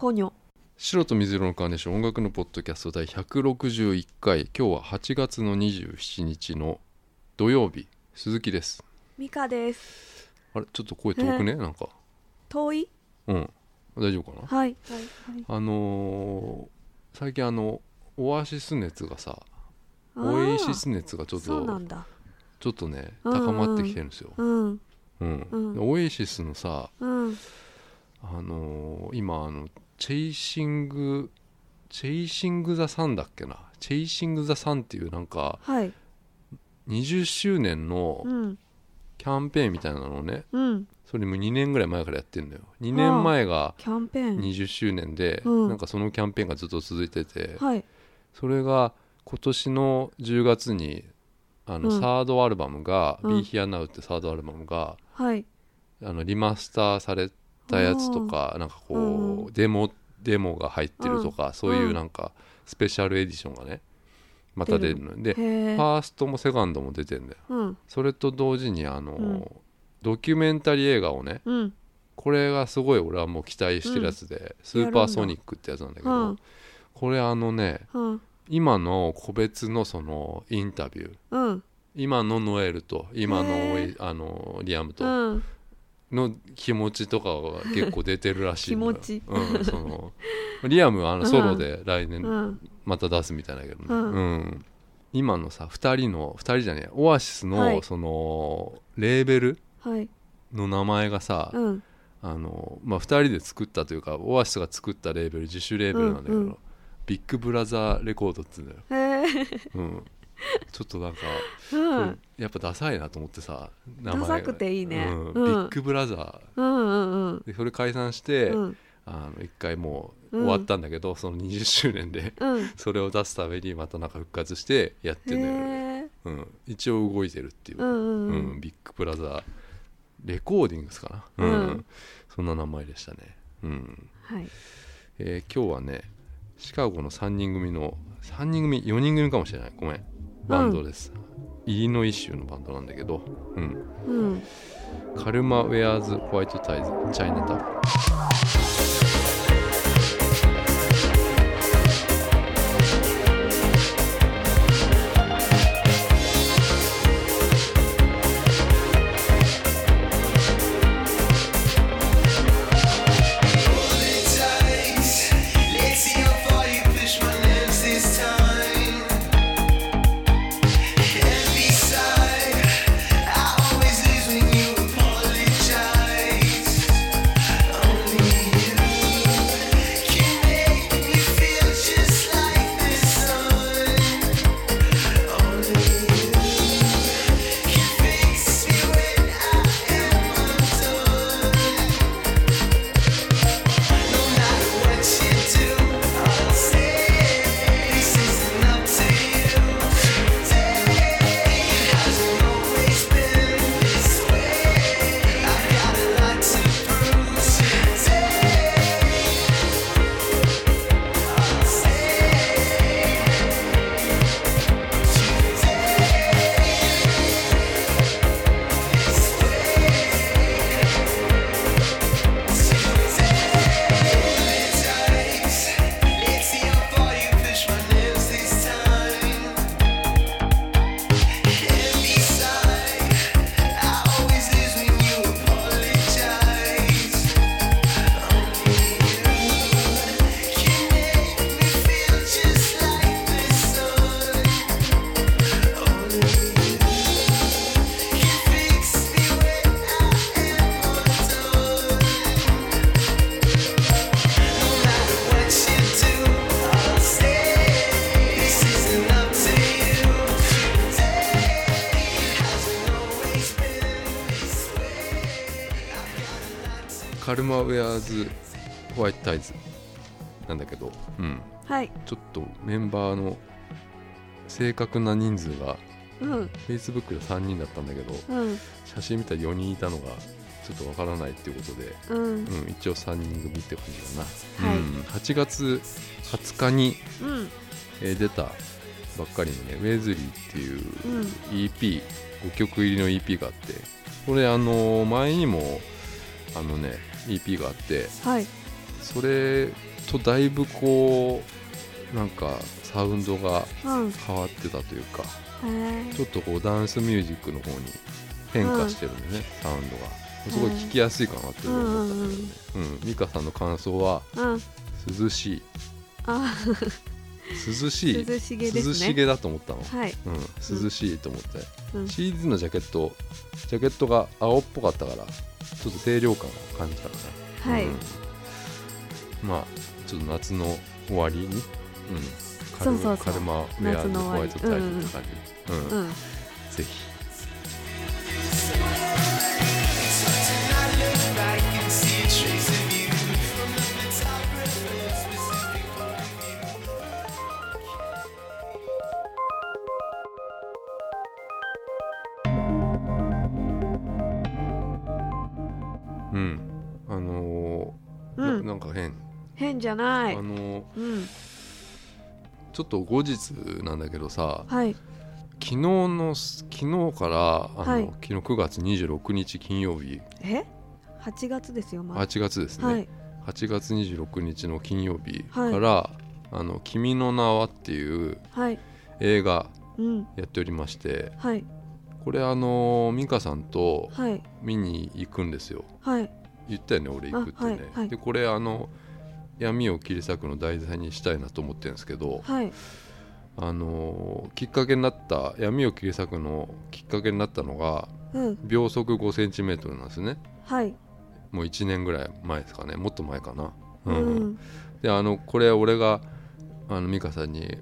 ポニョ。白と水色のカーネーション音楽のポッドキャスト第161回。今日は8月の27日の土曜日。鈴木です。ミカです。あれ？ちょっと声遠くね？なんか。遠い？うん。大丈夫かな？はいはいはい。あのー最近あのオアシス熱がさオエイシス熱がちょっとなんだ。ちょっとね高まってきてるんですよ、うん。うん。うん。でオエイシスのさうん。あのー今あのチェイシングチェイシング・ザ・サンだっけな？チェイシング・ザ・サンっていうなんかはい。20周年のうん。キャンペーンみたいなのをねうん。それも2年ぐらい前からやってんだよ。2年前がキャンペーン。20周年で、うん。なんかそのキャンペーンがずっと続いてて、はい。それが今年の10月にあの、うん。サードアルバムが「うん。Be Here Now」ってサードアルバムがはい。あのリマスターされたやつとかなんかこう、うんデモデモが入ってるとか、そういうなんかスペシャルエディションがねまた出るのでへフえァーストもセカンドも出てんだよ。うん。それと同時にあの、うん。ドキュメンタリー映画をねうん。これがすごい俺はもう期待してるやつで、スーパーソニックってやつなんだけど、うんこれあのねうん。今の個別のそのインタビュー。うん。今のノエルと今のあのリアムとうんの気持ちとかが結構出てるらしい気持ち。うん、そのリアムはあのソロで来年うん。また出すみたいだけどね、うん。うん。今のさ2人の2人じゃねえオアシスの、はい。そのレーベルはい。の名前がさ、うん。あのまあ、2人で作ったというかオアシスが作ったレーベル自主レーベルなんだけど、うんうん。ビッグブラザーレコードっつうんだよ、うん、ちょっとなんか、うん。やっぱダサいなと思ってさ名前ダサくていいね。うん。うん。ビッグブラザうんうんうん。ーでそれ解散して、うん。あの一回もううん終わったんだけど、その20周年でうん。それを出すためにまたなんか復活してやってんだよ。ね、うん、一応動いてるっていう、うんうんううん。んビッグブラザーレコーディングスかな、うん。そんな名前でしたね、うん。はい。えー今日はねシカゴの3人組の3人組4人組かもしれない。ごめんバンドです、イリノイ州のバンドなんだけど、うん、うん。カルマ・ウェアーズ・ホワイト・タイズ・チャイナタウンルマ・ウェアーズ・ホワイト・タイズなんだけど、うん、はい。ちょっとメンバーの正確な人数がうん。Facebook で3人だったんだけどうん。写真見たら4人いたのがちょっとわからないっていうことで、うん。うん、一応3人組って感じかな、はい。うん、8月20日に、うん。えー出たばっかりのね「ウェズリー」っていううん。EP5 曲入りの EP があってこれあの前にもあのね EP があってはい。それとだいぶこうなんかサウンドがうん。変わってたというかへえちょっとこうダンスミュージックの方に変化してるんでね、サウンドが。すごい聴きやすいかなって思ったんだけどねうん。美香さんの感想はうん。涼しい。あ。涼しい。涼しげね。涼しげだと思ったの、はい。うん、涼しいと思って、うん。CD のジャケットジャケットが青っぽかったからちょっと清涼感を感じたかな、はい。うん。まあちょっと夏の終わりに、うん、カルそうそうそう。カルマウェアのホワイトタイプって感じ、うん。うん。ぜひうん。あのーうん。ななんか変、変じゃない。あのーうん。ちょっと後日なんだけどさはい。昨日の昨日からあの、はい。昨日9月26日金曜日。え？8月ですよまだ。8月ですね、はい。8月26日の金曜日から「あの君の名は」っていうはい。映画うん。やっておりましてはいこれあの美香さんとはい。見に行くんですよ。はい。言ったよね俺行くってね、あはいはい。でこれあの闇を切り裂くの題材にしたいなと思ってるんですけどはい。あのきっかけになった闇を切り裂くのきっかけになったのがうん。秒速 5cm なんですね。はい。もう1年ぐらい前ですかね。もっと前かな。ううん、んであのこれ俺があの美香さんに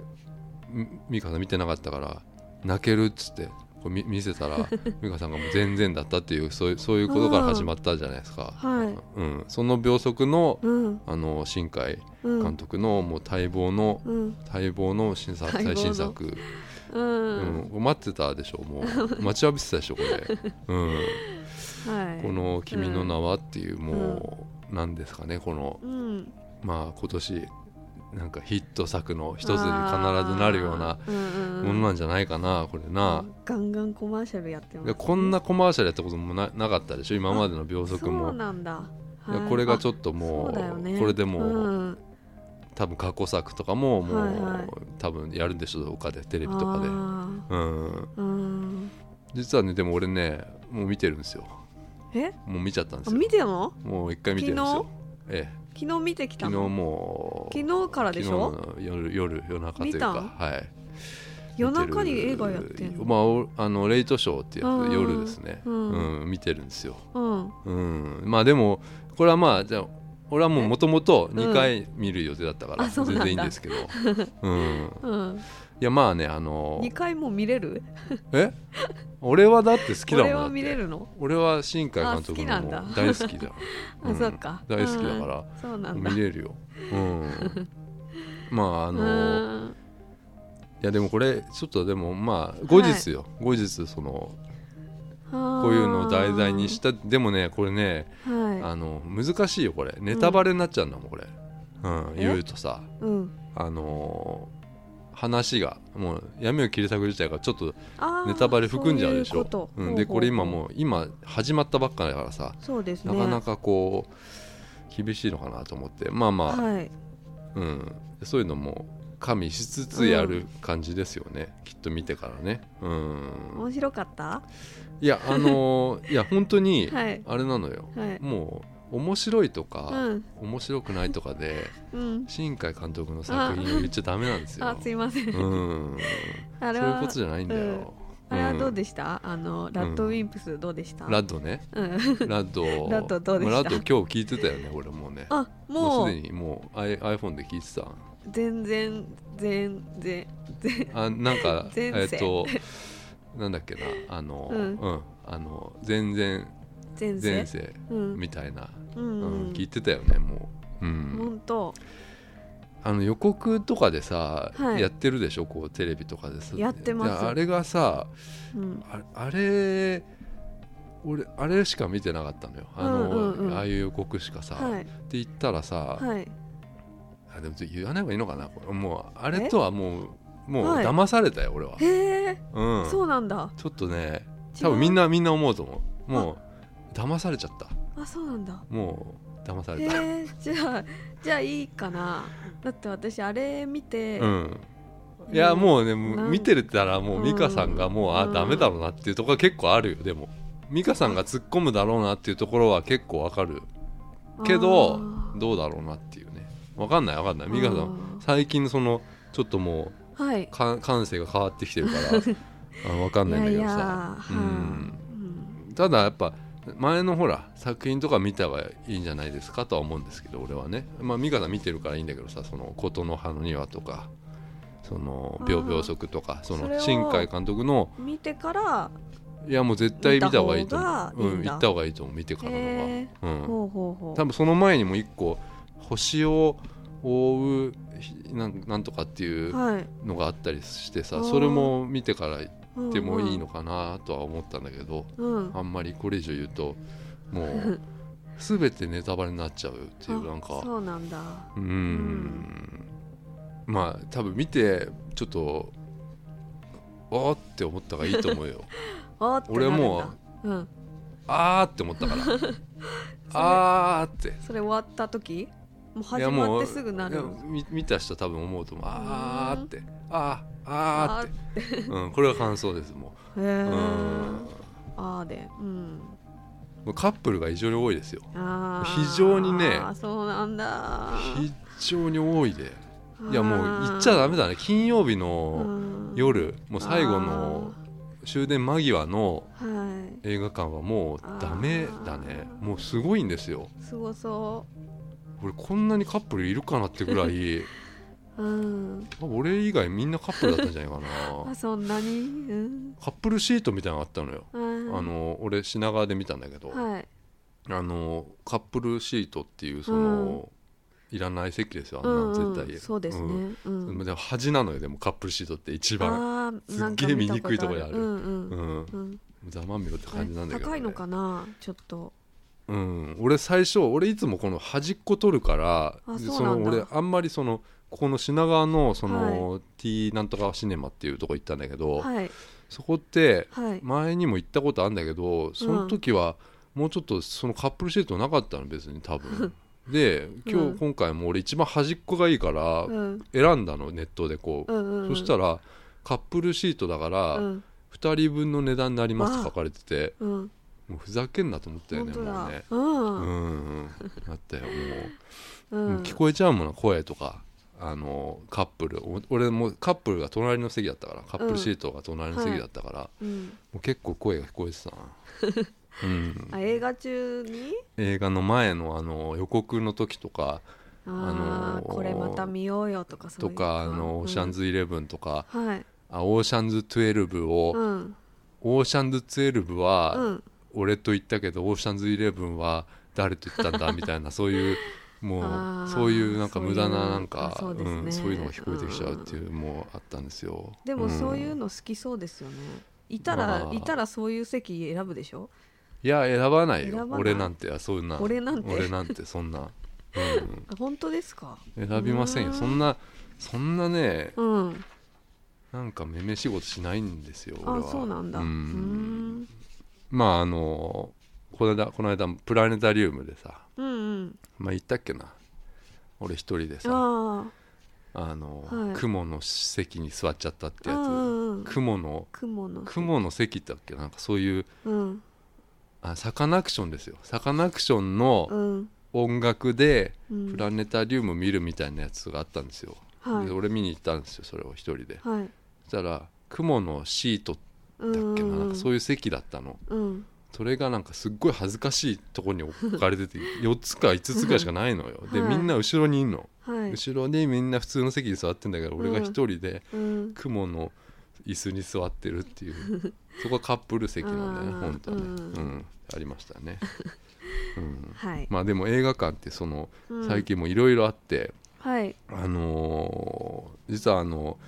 み美香さん見てなかったから泣けるっつってこう見見せたら 美香さんがもう全然だったっていうそういうそういうことから始まったじゃないですか、はい。うん、その秒速のうん。あの新海うん。監督のもう待望のうん。待望の新作待望の。最新作、ううん。ん、待ってたでしょもう。待ちわびてたでしょこれ、うん、はい。この「君の名は」っていうもう、なんですかねこのうん。まあ今年なんかヒット作の一つに必ずなるようなものなんじゃないかなこれな、ガンガンコマーシャルやってます。でこんなコマーシャルやったこともななかったでしょ今までの秒速そうもなんだ。いやこれがちょっっともうねこれでもう、うん。多分過去作とかももう、はいはい。多分やるんでしょう他でテレビとかで、あうん、実はねでも俺ねもう見てるんですよ。え？もう見ちゃったんですあよ見てんの？もう一回見てるんですよ。ええ昨日見てきた昨日のもう昨日からでしょ？昨日の夜夜夜中というか見はい。夜中に映画やってんの？まあおあのレイトショーってやつ夜ですね、ううんん見てるんですよ、うん。うん、まあでもこれはまあじゃあ俺はもうもともと2回見る予定だったからあそうなんだ。全然いいんですけど、うん、うんいやまあねあの2回も見れる？え？俺はだって好きだもん俺は見れるの？俺は新海監督の大好きじゃん、あそっか。大好きだから、そうなんだ。見れるよ、うん、まああうのん。いやでもこれちょっとでもまあ後日よ、後日そのこういうのを題材にしたでもねこれねはあの難しいよこれ。ネタバレになっちゃうんだもんこれ、うん、え？言うとさ。いうん。あのー話がもう闇を切り裂く自体がちょっとネタバレ含んじゃうでしょ。そういうん、でこれ今うもう今始まったばっかだからさそうですね。なかなかこう厳しいのかなと思って。まあまあ、はい。うん、そういうのも加味しつつやる感じですよね、きっと見てからね。うん。面白かった？いやあのーいや本当に はい。あれなのよ、はい。もう面白いとか、うん。面白くないとかでうん。新海監督の作品を言っちゃダメなんですよ。あすいません。うん。そういうことじゃないんだよ、あれはどうしでした？あのラッドウィンプスどうでした？ラッドね。うん。ラッド。ラッドどうでした？まあラッド今日聞いてたよね俺もね。あももううすでにもう I- iPhone で聞いてた。全然全然全あなんかえっとなんだっけなあの、ううん。んあの全然全前世みたいな、ううん。ん聞いてたよねもう、うん、本当。あの予告とかでさ、はい。やってるでしょ？こうテレビとかでさやってます。あれがさうん。ああれ俺あれしか見てなかったのよ。あの、うんうん。うんああいう予告しかさ、はい。って言ったらさ、はい。あでも言わない方がいいのかな？これもうあれとはもうもうはい。騙されたよ俺は、へえ。うん、そうなんだ。ちょっとね多分みんなみんな思うと思う。もう騙されちゃったあそうなんだ。もう騙さへれた、えじゃあじゃあいいかな。だって私あれ見て、うん。いやもうね見てるたらもううん。美香さんがもうあうん。ダメだろうなっていうところが結構あるよでも。美香さんが突っ込むだろうなっていうところは結構わかる。けどどうだろうなっていうね。わかんないわかんない。美香さん最近そのちょっともはい、うか感性が変わってきてるから。あわかんないんだけどさ。うん。ただやっぱ前のほら作品とか見た方がいいんじゃないですかとは思うんですけど俺はね。まあ美香さん見てるからいいんだけどさ「その琴の葉の庭」とか「その秒秒速」とかその新海監督の見てからいやもう絶対見た方がいいと思う。うん行った方がいいと思う見てからのへが、うん、ほうほうほう。多分その前にも一個星を覆うひなんなんとかっていうはい。のがあったりしてさあー。それも見てからってもいいのかなとは思ったんだけど、うん。あんまりこれ以上言うともう 全てネタバレになっちゃうっていうあなんか。そうなんだ。うーん。まあ多分見てちょっとおーって思った方がいいと思うよ。俺もううん。あーって思ったから。あーって。それ終わった時？もうい始やもうまってすぐなる。見見た人は多分思うと思う。あーって。あーあーって。て。うん、これは感想ですもへう、うん。えあーで。うん。カップルが異常に多いですよ。非常にね。そうなんだ。非常に多いで。いやもう言っちゃダメだね。金曜日のうん。夜もう最後の終電間際のはい。映画館はもうダメだね。もうすごいんですよ。すごそ俺こんなにカップルいるかなってぐらいう うん俺以外みんなカップルだったんじゃないかな。あそんなに？うん。カップルシートみたいなのがあったのよ。はいあの俺品川で見たんだけどはい。あのカップルシートっていうその、いらない席ですよあんうんうん。な絶対、そうですね。うん。でも端なのよでもカップルシートって一番。すっげえ見にくいとこにある。うんうん。うん。うん。ざまみろって感じなんだけど、ね、高いのかな？ちょっとうん、俺最初俺いつもこの端っこ取るからそうなんだ。の俺あんまりそのここの品川のその、T なんとかシネマっていうとこ行ったんだけど、はい。そこってはい。前にも行ったことあるんだけどその時はもうちょっとそのカップルシートなかったの別に多分。で今日、うん。今回も俺一番端っこがいいからうん。選んだのネットでこう、うんうんそしたらカップルシートだからうん。2人分の値段になりますって書かれててうんもうふざけんなと思ったよねもうね。うん。うんうん。あったよ もう。うん。もう聞こえちゃうもんな声とか。あのカップル。お俺もカップルが隣の席だったから。カップルシートが隣の席だったから、うん。もう結構声が聞こえてたな、うん、あ映画中に？映画の前のあの予告の時とかあのこれまた見ようよとかそういうとか。あのオーシャンズイレブンとか、うんはい。あオーシャンズ12を、うん。オーシャンズ12うはん俺と言ったけど、オーシャンズイレブンは誰と言ったんだみたいなそういうもう そういうなんか無駄ななんかあそうですねうんそういうのが聞こえてきちゃうっていうもうあったんですよ。でもそういううんの好きそうですよね。いたらまあ。いたらそういう席選ぶでしょ？いや選ばないよ。俺なんてあそういうな。俺なんて。俺なんてそんな、うん、あ本当ですか？選びませんよ。うん。そんなそんなねうん。なんかめめ仕事しないんですよ俺あは。そうなんだ。ううんんまああのこの間この間プラネタリウムでさうんうん。まあ言ったっけな？俺一人でさああ。の、はい。雲の席に座っちゃったってやあうんうんつ雲の雲の席。ってだっけ？なんかそういううん。あサカナクションですよ。サカナクションのうん。音楽でうん。プラネタリウム見るみたいなやつがあったんですよ、はい。で俺見に行ったんですよそれを一人で。はい。そしたら雲のシートうだっけななん。んかそういう席だったの。うん。それがなんかすっごい恥ずかしいところに置かれてて4つか5つぐらいしかないのよ。ではい。みんな後ろにいんの。はい。後ろにみんな普通の席に座ってんだけど俺が一人でうん。雲の椅子に座ってるっていう そこはカップル席なんだよね本当はね。うん。うん。ありましたね。うん。はい。まあでも映画館ってそのうん。最近もいろいろあってはい。あのー実はあの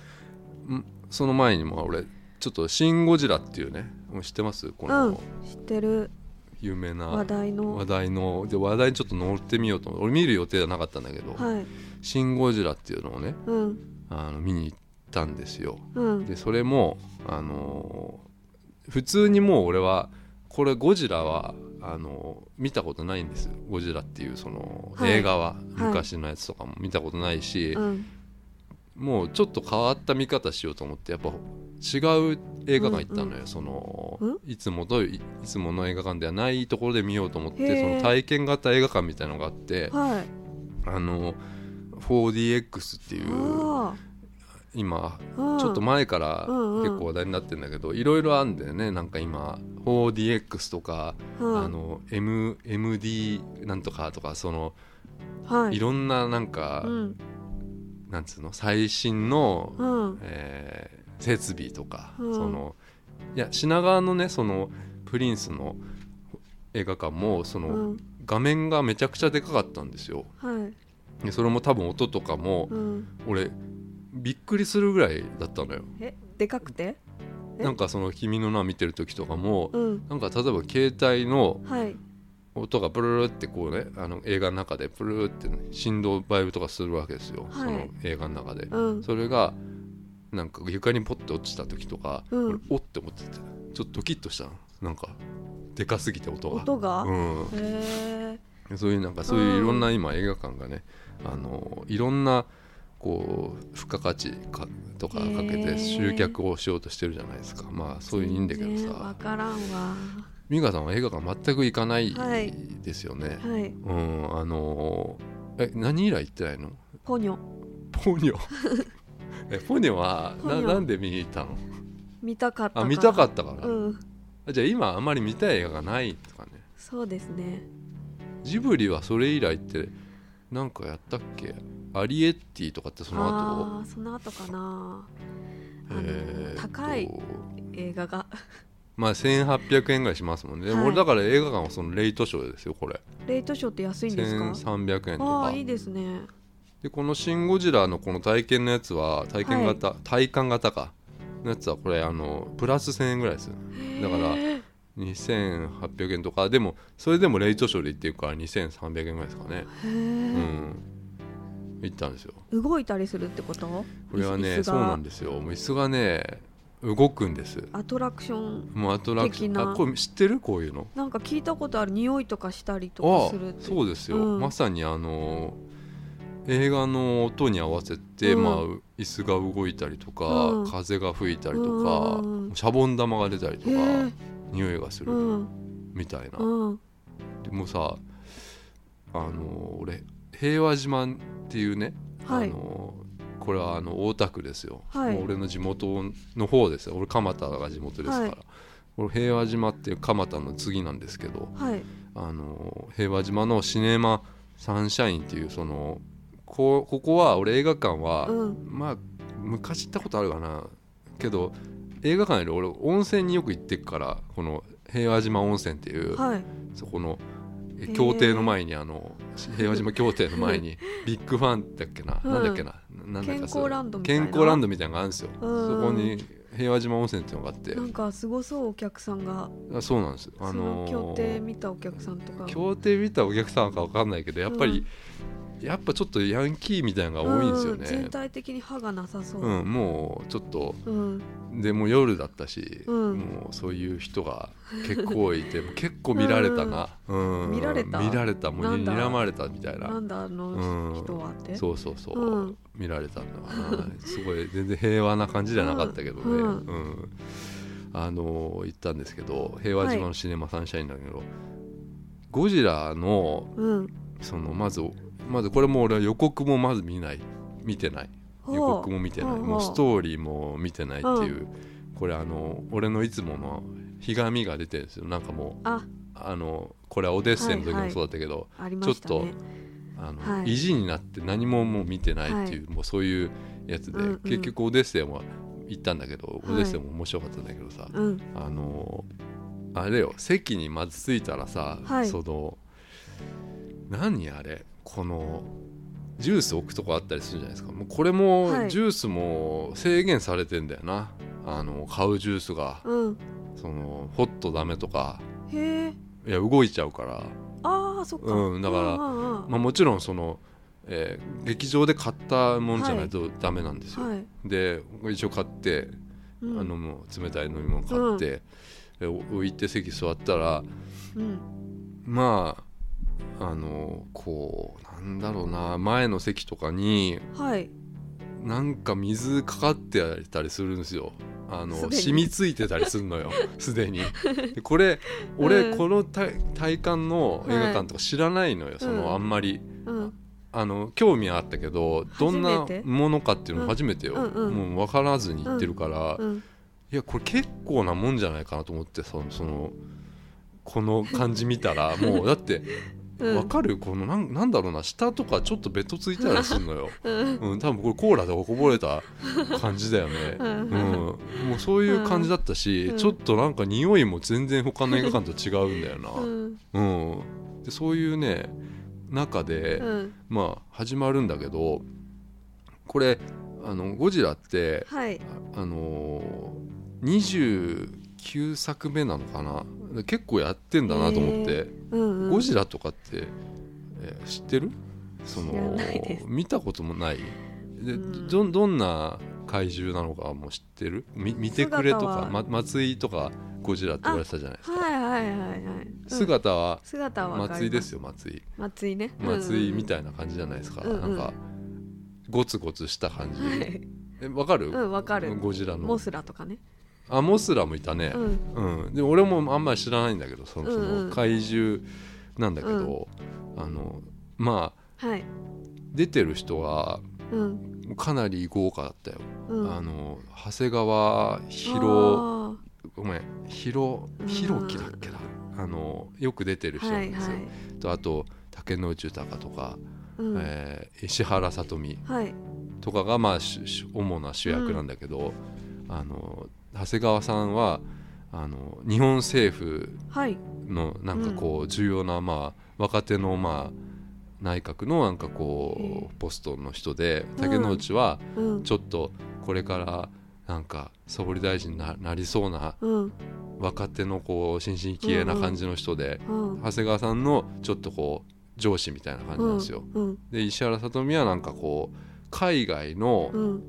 んその前にも俺ちょっと「シン・ゴジラ」っていうね知ってます？こうんの知ってる。有名な話題の。話題ので話題にちょっと乗ってみようと思って俺見る予定はなかったんだけどはい「シン・ゴジラ」っていうのをねうん。あの見に行ったんですよ。うん。でそれもあのー普通にもう俺はこれゴジラはあの見たことないんです。ゴジラっていうその、はい。映画ははい。昔のやつとかも見たことないし、うん。もうちょっと変わった見方しようと思ってやっぱ違う映画館行ったのよ、そのうん？いつもといいつもの映画館ではないところで見ようと思ってその体験型映画館みたいなのがあってはい。あの 4DX っていうあ今ー。ちょっと前からうんうん。結構話題になってるんだけどいろいろあるんだよね。なんか今 4DX とか、うん。あの M MD なんとかとかそのはい。いろんななんか、うん。なんつうの最新の、うん。えー設備とか、うん。そのいや品川のねそのプリンスの映画館もその、うん。画面がめちゃくちゃでかかったんですよ。はい。でそれも多分音とかも、うん。俺びっくりするぐらいだったのよ。えでかくて？え？なんかその「君の名」見てる時とかも、うん。なんか例えば携帯のはい。音がブルルルってこうねあの映画の中でブルルルって、ね、振動バイブとかするわけですよ、はい。その映画の中で、うん。それがなんか床にポッて落ちた時とか、うん。俺おって思っててちょっとドキッとしたの。なんかでかすぎて音が。音が？うん。へえそういうなんかそういういろんな今映画館がねあのいろんなこう付加価値かとかかけへてー。集客をしようとしてるじゃないですか。まあそういういいんだけどさ。からんわ。美香さんは映画館全く行かないはい。ですよね、はい。うん。あのえ何以来行ってないの？ポニョ。ポニョ えポニョは。ななんで見に行ったの？見たかったからあ見たかったから、うん。あじゃあ今あんまり見たい映画がないとかね。そうですね。ジブリはそれ以来ってなんかやったっけ？アリエッティとかってその後？あその後かな。えー高い映画が。まあ1800円ぐらいしますもんね、はい。俺だから映画館はそのレイトショーですよこれ。レイトショーって安いんですか？1300円とか。ああいいですねでこの「シン・ゴジラ」のこの体験のやつは体験型、体感型か。のやつはこれあのプラス1000円ぐらいですだからへー。2800円とか。でもそれでもレイトショーで行ってるから2300円ぐらいですかね。へうーん。行ったんですよ。動いたりするってこと？これはねそうなんですよ。もう椅子がね動くんです。アトラクションもうアトラクション。あこれ知ってる？こういうの。なんか聞いたことある。匂いとかしたりとあかするって。そうですよ、うん。まさにあの映画の音に合わせて、うん。まあ、椅子が動いたりとか、うん。風が吹いたりとか、うん。シャボン玉が出たりとか、へー匂いがする、うん。みたいな、うん。でもさあの俺平和島っていうね、はい。あのこれはあの大田区ですよ、はい。俺の地元の方ですよ。俺蒲田が地元ですから、はい。これ平和島っていう蒲田の次なんですけどはい。あの平和島のシネマサンシャインっていうそのこここは俺映画館は、うん。まあ昔行ったことあるかな。けど映画館より俺温泉によく行ってっからこの平和島温泉っていう、はい。そこの協定の前にあの平和島協定の前に ビッグファンだっけな、うん。なんだっけな。なんだっけ健康ランドみたいな。健康ランドみたいなのがあるんですよ、うん。そこに平和島温泉っていうのがあって。なんかすごそうお客さんが。あそうなんです。あそのーの協定見たお客さんとか。協定見たお客さんか分かんないけどやっぱり、やっぱちょっとヤンキーみたいなのが多いんですようん全ね、体的に歯がなさそう。うんもうちょっと。うん。でもう夜だったし、うん。もうそういう人が結構いて 結構見られたな、うん。見られた？見られた。もうになんだ？睨まれたみたいな。なんだあのうん。人はって？そうそうそう、うん。見られたんだな。すごい全然平和な感じじゃなかったけどね、うん。うん。あの行ったんですけど平和島のシネマサンシャインだけど、ゴジラのうん。そのまずまずこれも俺は予告もまず見ない。見てない。予告も見てない。もうストーリーも見てないっていう、これあの俺のいつものひがみが出てるんですよ。なんかもうあ。あのこれはオデッセイの時もそうだったけど、ちょっね。あのはい。意地になって何ももう見てないっていう、もうそういうやつで、結局オデッセイも行ったんだけど、はい。オデッセイも面白かったんだけどさ、うん。あのあれよ席にまず着いたらさ、はい。その何あれ？このジュース置くとこあったりするじゃないですか。もうこれも、はい。ジュースも制限されてんだよな。あの買うジュースが。うん。そのホットダメとか。へえ。いや動いちゃうから。ああそっか。うんだからうんうんうん。まあ、もちろんその、えー劇場で買ったものじゃないとダメなんですよ、はい。で一応買って、うん。あのもう冷たい飲み物買って、で置いて席座ったらうん。まああのこうなんだろうな前の席とかにはい。なんか水かかってたりするんですよ。あの染みついてたりするのよ。すでに。でこれ俺、うん。この体体感の映画館とか知らないのよ、そのうんあんまり。うん。あの興味はあったけどどんなものかっていうの初めてよ、うんうん。うんもう分からずに行ってるから、うん。いやこれ結構なもんじゃないかなと思ってそのそのこの感じ見たら。もうだってうん。分かる？このなんなんだろうな下とかちょっとベトついたりするのよ、うん。うん、多分これコーラとかこぼれた感じだよね、うん。うん、もうそういう感じだったし、うん。ちょっとなんか匂いも全然他の映画館と違うんだよな、うん。うん、でそういうね中で、うん。まあ始まるんだけどこれあのゴジラってはい。あのー29作目なのかな？結構やってんだなと思って、うんうん。ゴジラとかって、えー知ってる？その見たこともない。で、うん。どどんな怪獣なのかも知ってる？み見てくれとか、ま、松井とかゴジラって言われてたじゃないですか。はいはいはいはい、うん。姿は姿は松井ですよ松井。松井ね。松井みいたいな感じじゃないですか、うんうん。なんかゴツゴツした感じ、はい。えわかる、うんわかる。ゴジラの。モスラとかねあモスラもいたね。うん。うん、でも俺もあんまり知らないんだけどそのそうんうん。の怪獣なんだけど、あのまあはい。出てる人はうん。かなり豪華だったよ、うん。あの長谷川博あごめん博うん弘樹だっけな。あのよく出てるー人なんですよ、はいはい。とあと竹野内豊とか、うん。えー石原さとみはい。とかがまあ主主主な主役なんだけど、あの長谷川さんはあの日本政府はい。のなんかこう重要なまあ若手のまあ内閣のなんかこへうポストの人でうん。竹野内はうん。ちょっとこれからなんか総理大臣にななりそうなうん。若手のこう新進気鋭な感じの人でうん。長谷川さんのちょっとこう上司みたいな感じなんですよ。うん。で石原さとみはなんかこう海外のうん。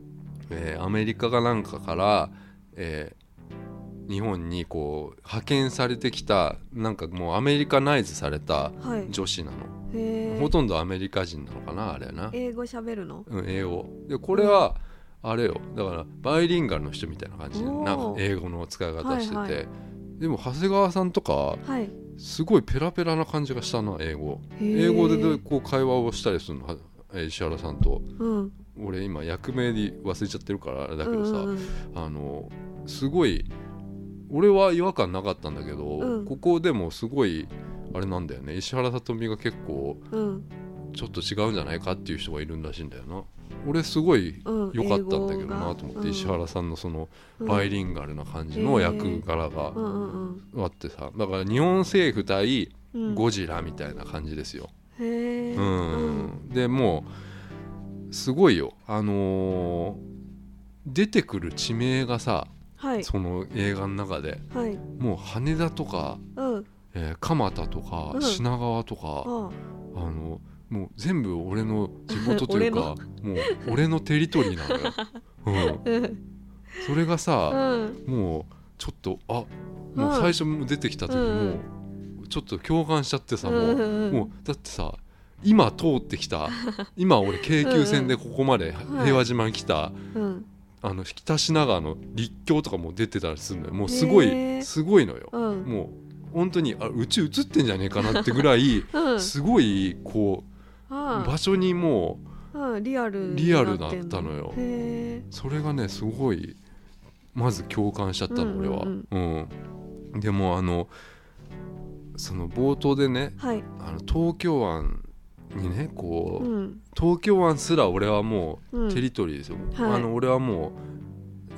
えーアメリカかなんかから、えー日本にこう派遣されてきたなんかもうアメリカナイズされたはい。女子なの、へー。ほとんどアメリカ人なのかなあれな、英語喋るの？うん、英語。でこれはあれよ。だからバイリンガルの人みたいな感じでなんか英語の使い方してて、はいはい。でも長谷川さんとかはい。すごいペラペラな感じがしたな英語。英語ででこう会話をしたりするの？石原さんと。うん俺今役名で忘れちゃってるからあれだけどさ、うんうんあのすごい俺は違和感なかったんだけど、うん。ここでもすごいあれなんだよね。石原さとみが結構うん。ちょっと違うんじゃないかっていう人がいるらしいんだよな。俺すごいうん。良かったんだけどなと思って、うん石原さんのそのうん。バイリンガルな感じの役柄があってさ。だから日本政府対うん。ゴジラみたいな感じですよ、うん。でもうすごいよ。あのー出てくる地名がさはい。その映画の中ではい。もう羽田とか、うん。えー蒲田とか、うん。品川とか、ああ。のもう全部俺の地元というか 俺もう俺のテリトリーなのよ、うん、うんそれがさ、うん。もうちょっとあもうん。う最初も出てきた時、うん。もうちょっと共感しちゃってさ、もううんうん。うんもうだってさ今通ってきた 今俺京急線でここまではい。平和島に来た、うん。あの北品川の立教とかも出てたりするのよ。もうすごいすごいのよ、うん。もう本当にあうち映ってんじゃねえかなってぐらい うん。すごいこうあ場所にもうあリアルリアルだったのよ。へそれがねすごいまず共感しちゃったの俺は、うんうんでもあのその冒頭でねえはい。あの東京湾にねこう、うん。東京湾すら俺はもううん。テリトリーですよ、はい。あの俺はも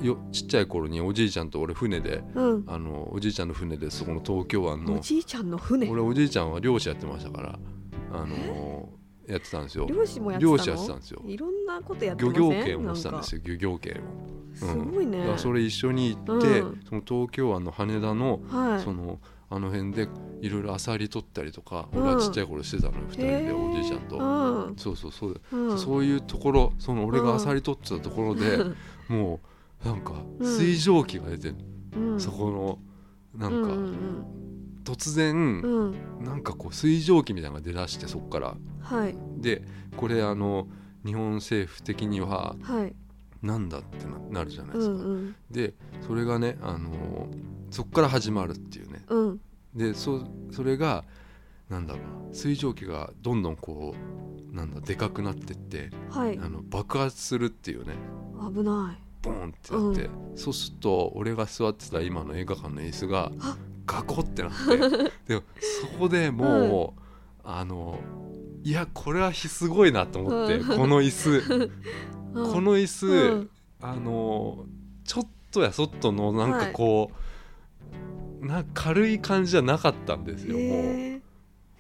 うよちっちゃい頃におじいちゃんと俺船でうん。あのおじいちゃんの船でそこの東京湾おのじいちゃんの船？俺おじいちゃんは漁師やってましたからあのやってたんですよ。漁師もやってたの？漁師やってたんですよ。いろんなことやって漁業権を持ってたんですよ漁業権を、なん。かすごいね。それ一緒に行って、うん。その東京湾の羽田の、はい。そのあの辺でいろいろアサリ取ったりとか、うん。俺はちっちゃい頃してたのよ2人でおじいちゃんと、うん。そうそうそう、うん。そういうところその俺がアサリ取ってたところで、もうなんかうん水蒸気が出てる、うん。そこのなんか、うん突然、なんかこう水蒸気みたいなのが出だしてそこから。はい。でこれあの日本政府的にははい。なんだってななるじゃないですか、うんうん。でそれがねあのそこから始まるっていうね。うん。でそそれがなんだろうな。水蒸気がどんどんこうなんだでかくなってってはい。あの爆発するっていうね。危ない。ボーンってなって、そうすると俺が座ってた今の映画館の椅子があ。ガコってなって。でそこでもう、あのいやこれはすごいなと思って、うん。この椅子、うん。この椅子、うん。あのちょっとやそっとのなんかこう、な軽い感じじゃなかったんですよ、もう。へ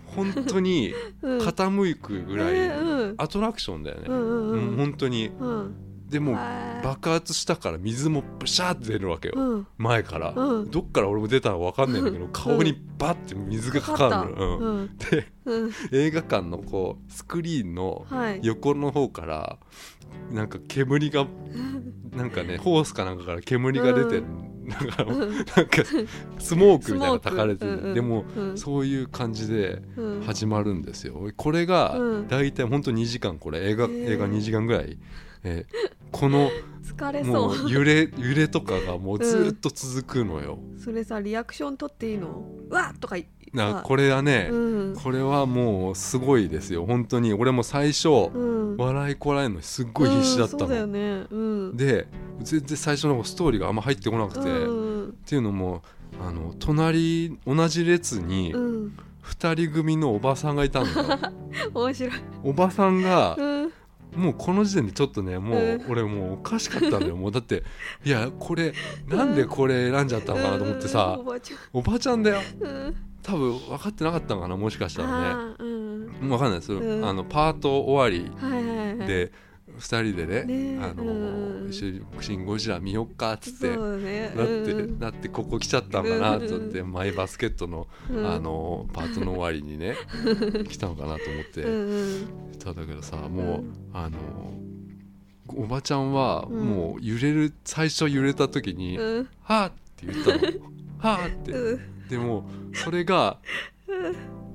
本当に 傾くぐらい、アトラクションだよね、うん本当に。うん。でも爆発したから水もブシャーって出るわけよ、うん。前から、うん。どっから俺も出たのか分かんないんだけど、顔にバッて水がかかるの、でうん。映画館のこうスクリーンのはい。横の方からなんか煙がなんかねホースかなんかから煙が出て、うなんかうんなんかスモークみたいなのが焚かれてる、でも、うん。そういう感じでうん。始まるんですよ。これがうん。大体ほんと2時間これ。映画,、映画2時間ぐらい、えーこの疲れもそう。う揺れ揺れとかがもうずっと続くのよ、それさリアクション取っていいの？うわっとか言なこれはね、うん。これはもうすごいですよ。本当に俺も最初、うん。笑いこらえるのすっごい必死だったの、ね。うん。で全然最初のストーリーがあんま入ってこなくて、っうん。ていうのもあの隣同じ列にうん。2人組のおばさんがいたんだよ。面白い。おばさんがうん。もうこの時点でちょっとねもううん。俺もうおかしかったのよ。もうだっていやこれなんでこれ選んじゃったのかなと思ってさうん。おばちゃん。おばちゃんだよ。うん多分分かってなかったのかなもしかしたらね。うん。分かんないです、うん。あのパート終わりで2人でねねあのうんシンゴジラ見よっかっつってね。だって、うん。だってここ来ちゃったんかなと思って、うマイバスケットの,、うん。あのパートの終わりにね 来たのかなと思って、ただけどさもう、うん。あのおばちゃんはうん。もう揺れる最初揺れた時に「うん。はあ」って言ったの「はあ」って、うんでもそれが、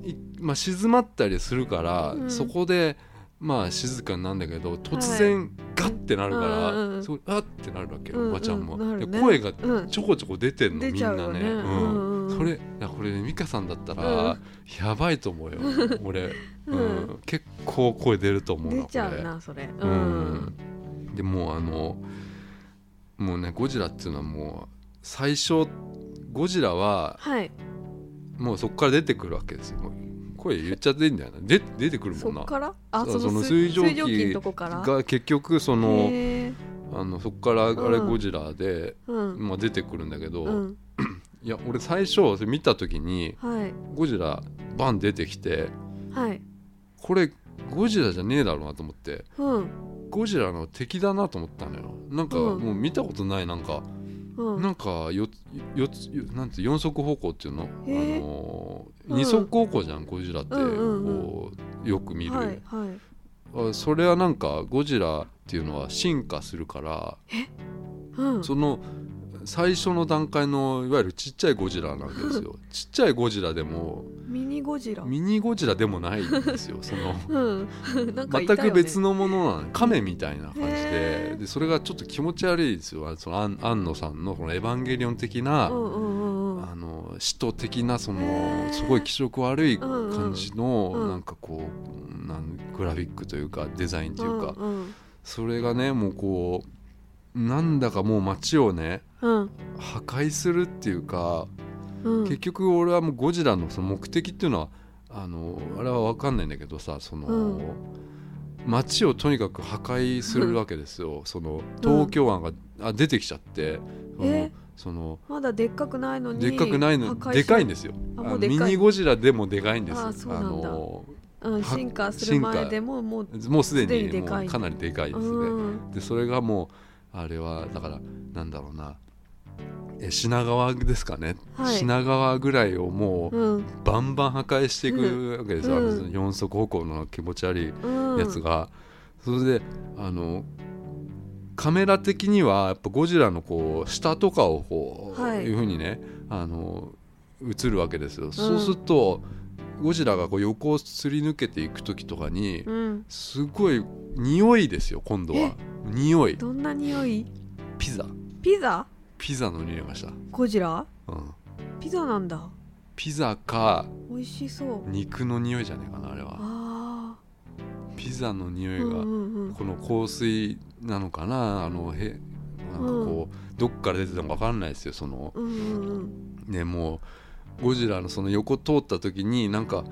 いまあ、静まったりするから、うん。そこでまあ静かになるんだけど突然ガッてなるから、うんうんあってなるわけよ、うんうん。おばちゃんも、なるね。で声がうん。ちょこちょこ出てんの、出みんなね、ねうんうん。うん。それこれね美香さんだったら、うん。やばいと思うよ 俺、ううん。ん結構声出ると思うな出ちゃうこれなそれ。ううんん。でもうあのもうねゴジラっていうのはもう最初ゴジラははい。もうそこから出てくるわけですよ。声言っちゃっていいんだよな。で出てくるもんな。そっから？あその水水蒸気が結局そのへあのそこからあれうん。ゴジラで、ーうん。まあ、出てくるんだけど、うん。いや俺最初それ見た時にはい。ゴジラバン出てきてはい。これゴジラじゃねえだろうなと思ってうん。ゴジラの敵だなと思ったのよ。なんかうん。もう見たことないなんか、うん。なんかよよつよなんて四足歩行っていうの、へー。あのーうん二足歩行じゃんゴジラって、うんうんうん。こうよく見る、はいはい。あそれはなんかゴジラっていうのは進化するから、うん。その最初の段階のいわゆるちっちゃいゴジラなわけですよ。ちっちゃいゴジラでもミニゴジラ。ミニゴジラでもないんですよその。うん。ね。全く別のものなの。亀みたいな感じで。でそれがちょっと気持ち悪いですよ。その安安野さんのこの「エヴァンゲリオン」的な、うんうんうんうん。あの使徒的なそのすごい気色悪い感じのうんうん。なんかこうなんグラフィックというかデザインというか。うんうん。それがねもうこうなんだかもう街をねうん。破壊するっていうかうん。結局俺はもうゴジラのその目的っていうのはあのあれは分かんないんだけどさその、うん。街をとにかく破壊するわけですよ、その東京湾が、あ出てきちゃってそのえ？そのまだでっかくないのにでっかくないのでかいんですよ。ミニゴジラでもでかいんです。あのうん、は進化する前でももうもうすでにかいもうかなりでかいですね、うん。でそれがもうあれはだからなんだろうな。え品川ですかね、はい。品川ぐらいをもううん。バンバン破壊していくわけですよ、うん。あのその四足歩行の気持ち悪いうん。やつが、それであのカメラ的にはやっぱゴジラのこう下とかをこう、はい。い、うふうにねあの映るわけですよ、そうするとゴジラがこう横をすり抜けていく時とかにうん。すごい匂いですよ今度は。匂い。どんな匂い？ピザ。ピザ？ピザの匂いがした、ゴジラ？うん、ピザなんだ。ピザか美味しそう。肉の匂いじゃないかなあれは。あピザの匂あいが、うんうんうん。この香水なのかな？あのへなんかこう、どっから出てたのか分かんないですよその。うんうんうん。ねもうゴジラのその横通った時になんか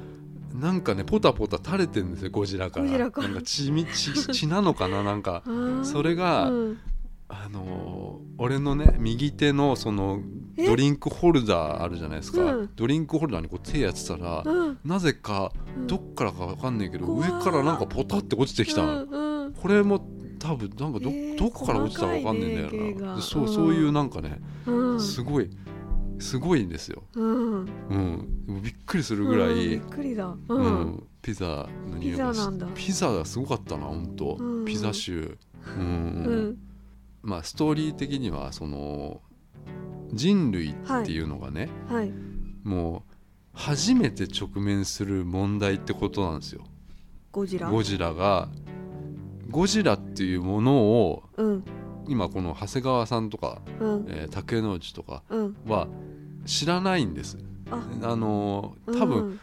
なんかねポタポタ垂れてるんですよゴジラから。なんか血み 血血なのかななんか。それが、うん。あのー俺のね右手のそのえ？ドリンクホルダーあるじゃないですか、うん。ドリンクホルダーにこう手やってたら、うん。なぜかうん。どっからか分かんないけど、上からなんかポタって落ちてきたの、これも多分なんかど,、えーどこから落ちたか分かんないんだよな、がでそううんそういうなんかね、うん。すごいすごいんですよ、うん。びっくりするぐらい、うんびっくりだ。ううん。んピザの匂いがピザなんだ。ピザがすごかったな本当、うん。ピザ臭、うん。うん。まあストーリー的にはその人類っていうのがね、はい。もう初めて直面する問題ってことなんですよ。ゴジラ。ゴジラがゴジラっていうものをうん今この長谷川さんとか、うん。えー竹之内とかうん。は知らないんです。あ。あのー多分、うん。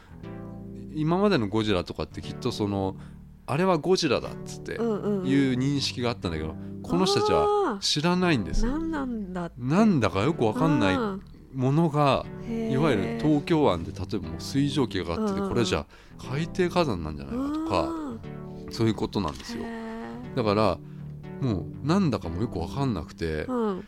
今までのゴジラとかってきっとそのあれはゴジラだっつってうんうんうん。いう認識があったんだけどこの人たちはあ知らないんです。ー何なんだなんだかよくわかんないあものがいわゆる東京湾で例えばもう水蒸気が上がっててうんうん。これじゃ海底火山なんじゃないかとかそういうことなんですよ。だからもうなんだかもよくわかんなくてうん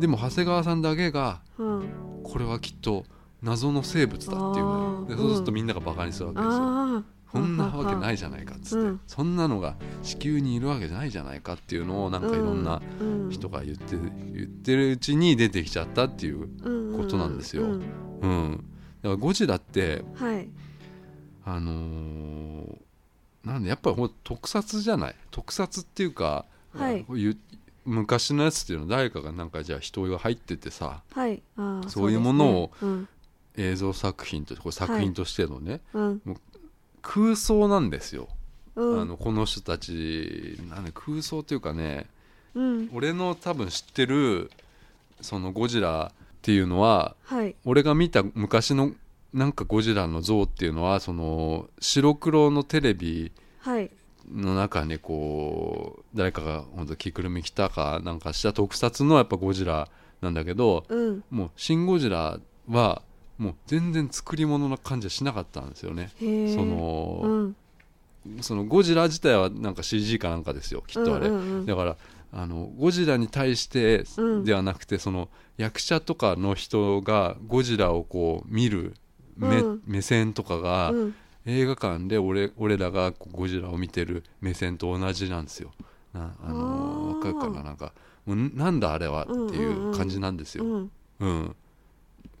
でも長谷川さんだけがうんこれはきっと謎の生物だっていうでそうするとみんながバカにするわけですよ。あそんなわけないいじゃないかっつって、うん。そんなのが地球にいるわけじゃないじゃないかっていうのをなんかいろんな人が言って言ってるうちに出てきちゃったっていうことなんですよ。うん。うん。だからゴジラってはい。あのーなんでやっぱり特撮じゃない？特撮っていうか、はい。こういう昔のやつっていうのは誰かがなんかじゃあ人が入っててさはい。あーそういうものを映像作品とこれ作品としてのね、うん。空想なんですよ、うん。あのこの人たちなんで空想というかねうん。俺の多分知ってるそのゴジラっていうのははい。俺が見た昔のなんかゴジラの像っていうのはその白黒のテレビはいの中にこう誰かが本当着ぐるみ着たかなんかした特撮のやっぱゴジラなんだけどうん。もう「シン・ゴジラ」はもう全然作り物な感じはしなかったんですよね。そのうん。そのゴジラ自体はなんか CG かなんかですよきっとあれ、うんうんうんだからあのゴジラに対してうん。ではなくて、その役者とかの人がゴジラをこう見る目,、うん。目線とかが、うん映画館で俺俺らがゴジラを見てる目線と同じなんですよ。なあのあー。わかるかな？なんかもうなんだあれはっていう感じなんですよ。うん。うん。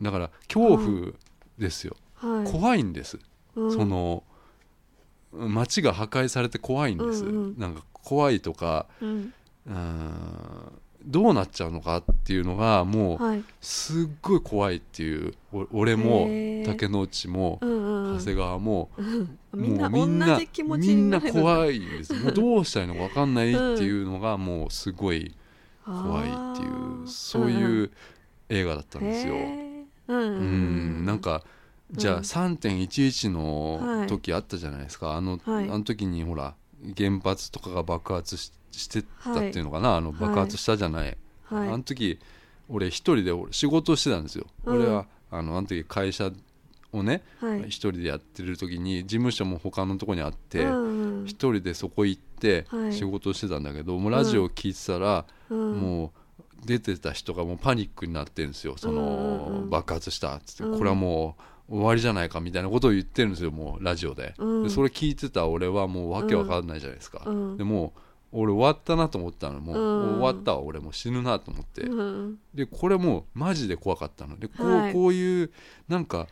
だから恐怖ですよ、はい。怖いんです、そその街が破壊されて怖いんです、うんうん。なんか怖いとかうんどうなっちゃうのかっていうのがもうはいすっごい怖いっていうお俺も竹之内もうんうんうん。長谷川もみんなもうみんなみんな怖いんです。もうどうしたらいいのか分かんないっていうのがもうすごい怖いっていうそういう映画だったんですよ。うんうんうん。なんかじゃあうん。3.11はいの時あったじゃないですか、あのはい。あの時にほら原発とかが爆発ししてたっていうのかな、あの爆発したじゃない、はい。あの時俺一人で俺仕事をしてたんですよ、うん。俺はあのあの時会社をねはい。一人でやってる時に事務所も他のとこにあってうんうん一人でそこ行ってはい。仕事をしてたんだけど、もうラジオ聞いてたら、うん。もう出てた人がもうパニックになってるんですよ。その、爆発したっつって、うん。これはもう終わりじゃないかみたいなことを言ってるんですよもうラジオで,、うん。でそれ聞いてた俺はもうわけわかんないじゃないですか、うん。でもう俺終わったなと思ったのもう,、うん。終わったわ俺もう死ぬなと思って、うん。でこれもうマジで怖かったの。でこう,、はい。こういうなんか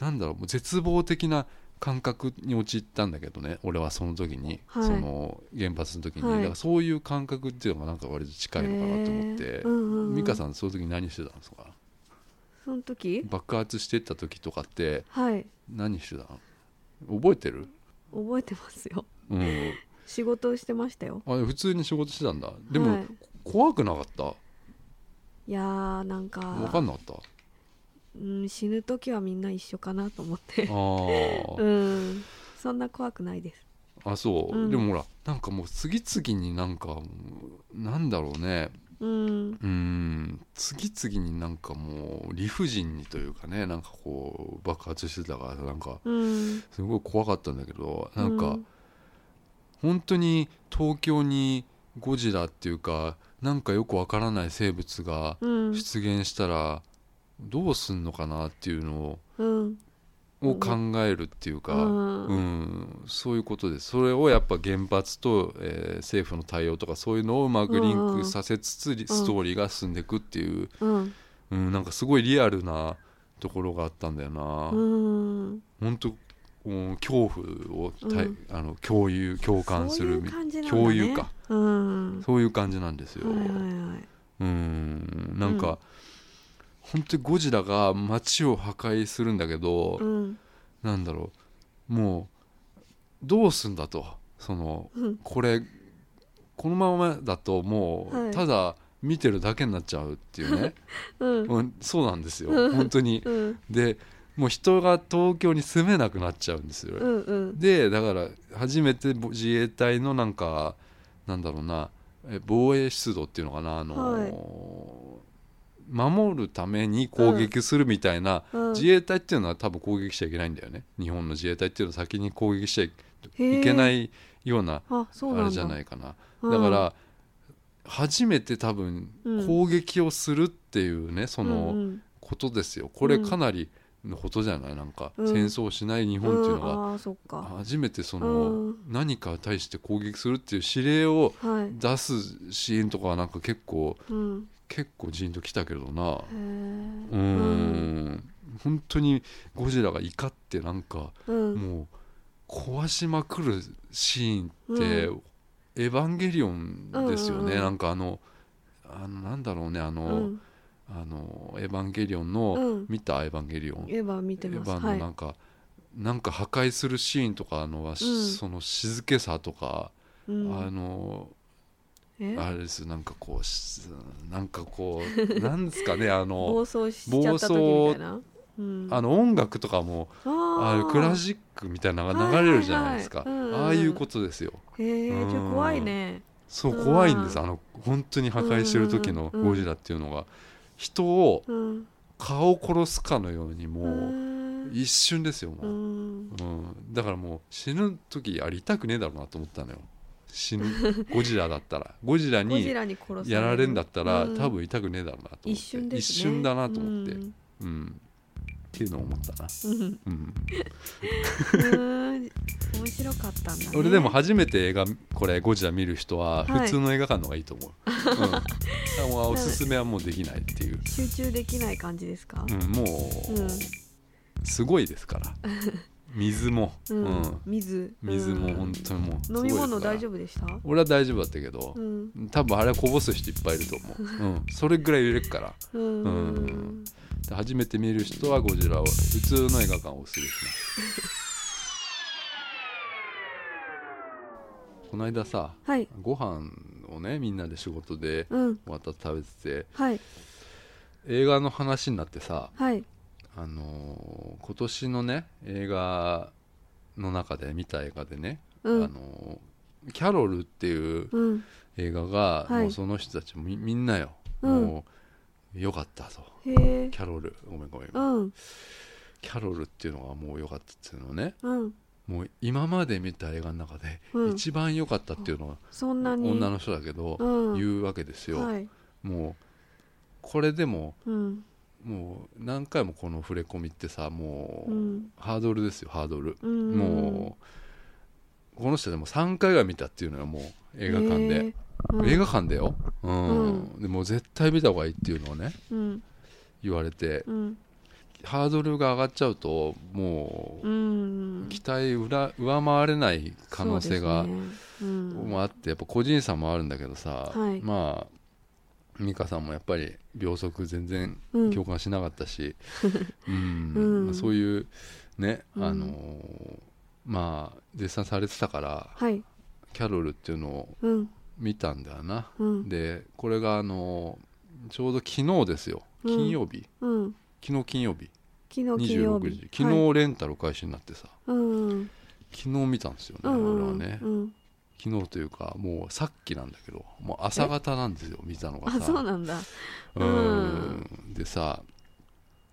なんだろうもう絶望的な感覚に陥ったんだけどね俺はその時に、はい。その原発の時に、はい。だからそういう感覚っていうのがなんか割と近いのかなと思って、へー。うんうんうん。美香さんその時何してたんですか？その時？爆発してった時とかってはい。何してたの？覚えてる？覚えてますよ。うん仕事をしてましたよ。あ普通に仕事してたんだ。でも、はい。怖くなかった？いやーなんか分かんなかった？うん、死ぬ時はみんな一緒かなと思って。あー。うん。そんな怖くないです。あそう、うん。でもほらなんかもう次々になんかなんだろうね。うん。うん。次々になんかもう理不尽にというかねなんかこう爆発してたからなんかうん。すごい怖かったんだけどなんかうん本当に東京にゴジラっていうかなんかよくわからない生物がうん出現したらどうすんのかなっていうのうんを考えるっていうか、うん。うん、そういうことです。それをやっぱ原発と、えー政府の対応とかそういうのをうまくリンクさせつつ、ストーリーが進んでいくっていう、うん。うん、なんかすごいリアルなところがあったんだよな、うん。本当うん恐怖をたい、うん。あの共有共感するね。共有か。うん。そういう感じなんですよ、はいはいはい。うん。なんか、うん。本当にゴジラが街を破壊するんだけど、うん。なんだろう。もうどうすんだと。そのうん。これこのままだともはい。うただ見てるだけになっちゃうっていうね、うん。うん、そうなんですよ。うん。本当に。うん。でもう人が東京に住めなくなっちゃうんですよ、うんうん。でだから初めてぼ自衛隊のなんかなんだろうなえ防衛出動っていうのかなあのー守るために攻撃するみたいな、うん。自衛隊っていうのは多分攻撃しちゃいけないんだよね。日本の自衛隊っていうのは先に攻撃しちゃいけないようなあれじゃないかな。うん。だから初めて多分うん。攻撃をするっていうねそうんのうん。ことですよ。これかなりのことじゃない？なんかうん。戦争をしない日本っていうのが。初めてそのうん。何かに対して攻撃するっていう指令をはい。出すシーンとかはなんか結構うん。結構ジーンときたけどな。へうえーん。本当にゴジラが怒ってなんかうん。もう壊しまくるシーンって、うエヴァンゲリオンですよね、なんかあのあのなんだろうねあの、うんあのエヴァンゲリオンの、うん。見たエヴァンゲリオン？エヴァ見てます。はいンのなんか、なんか破壊するシーンとかのは、しうん。その静けさとか、うん。あのえ？あれです。なんかこうしなんかこう なんですかねあの暴走しちゃった時みたいな？うん。あの音楽とかもああれクラシックみたいなのが流れるじゃないですか、はいはいはい。うんうんうん。ああいうことですよ。へえうん。怖いね。そううん怖いんです。あの本当に破壊してる時のゴジラっていうのが人をうん。顔を殺すかのようにもううん一瞬ですよもう、うん。うん、だからもう死ぬ時ありたくねえだろうなと思ったのよ。死ぬゴジラだったら。ゴジラにやられるんだったら、うん。多分痛くねえだろうなと思って。一瞬だなと思って、うん。うんっていうのを思ったな、うん。うん、うん面白かったんだね。俺でも初めて映画これゴジラ見る人ははい。普通の映画館の方がいいと思う、うん、も うおすすめはもうできないっていう、集中できない感じですか？うん、もう、うんすごいですから。水も、ううん。ん水。水もうん。本当にもう飲み物大丈夫でした？俺は大丈夫だったけどう、ん。多分あれはこぼす人いっぱいいると思う、うん、それぐらい入れるから。うん初めて見る人はゴジラを普通の映画館をおすすめします。この間さはい。ご飯をねみんなで仕事でうん。また食べててはい。映画の話になってさ、はい。あのー今年のね映画の中で見た映画でね、うん。あのーキャロルっていううん。映画が、はい。もうその人たちもみみんなよ、うん。もうよかったと。キャロル。ごめんごめん、うん。キャロルっていうのがもう良かったっていうのをね。うん。もう今まで見た映画の中でうん。一番良かったっていうのは、そん女の人だけど、うん。言うわけですよ、はい。もうこれでもうん。もう何回もこの触れ込みってさもう、うん。ハードルですよハードル、うん。もうこの人でも3回は見たっていうのはもう映画館で、うん。映画館でよ、うん。うん。でもう絶対見た方がいいっていうのをねうん。言われて。うん。ハードルが上がっちゃうともううん期待裏上回れない可能性が、ね。うん。もあってやっぱ個人差もあるんだけどさ、はい。まあ美香さんもやっぱり秒速全然うん。共感しなかったし、うん。うん。まあそういうね、うん。あのーまあ絶賛されてたからはい。キャロルっていうのをうん見たんだよな、うん。でこれがあのーちょうど昨日ですよ。うん。金曜日、うん。昨日金曜日。昨日金曜26日時。昨日レンタル開始になってさ、うん。昨日見たんですよね、うん。うん俺はね、うん。昨日というかもうさっきなんだけどもう朝方なんですよ見たのがさ。あそうなんだ。うん。でさ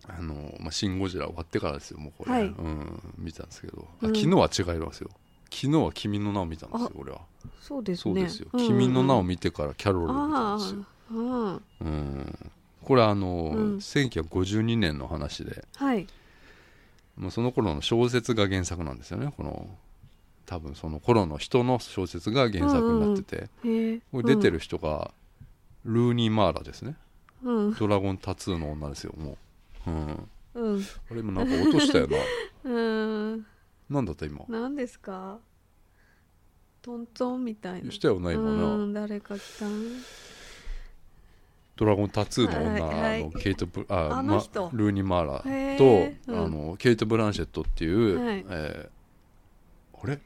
あの、まあ、シン・ゴジラ終わってからですよもうこれ、はい。うん、見たんですけど、あうん。昨日は違いますよ昨日は「君の名」を見たんですよあ俺は。そうですね。そうですよ「うんうん。君の名」を見てからキャロルを見た。んですよ、うん、これあの、うん。1952年の話で。はい。もうその頃の小説が原作なんですよね。この多分その頃の人の小説が原作になってて、へえこれ出てる人がルーニー・マーラですね。うん。うんドラゴンタツーの女ですよもう、うん、うん。あれ今なんか落としたよな。うんなんだった今？何ですか？トントンみたいな。したよな今な、うん誰か来たん。ドラゴンタツーの女、はいはい。あのケイトブああまルーニー・マーラへと、ーうん。あのケイト・ブランシェットっていう、はい。えーあれ？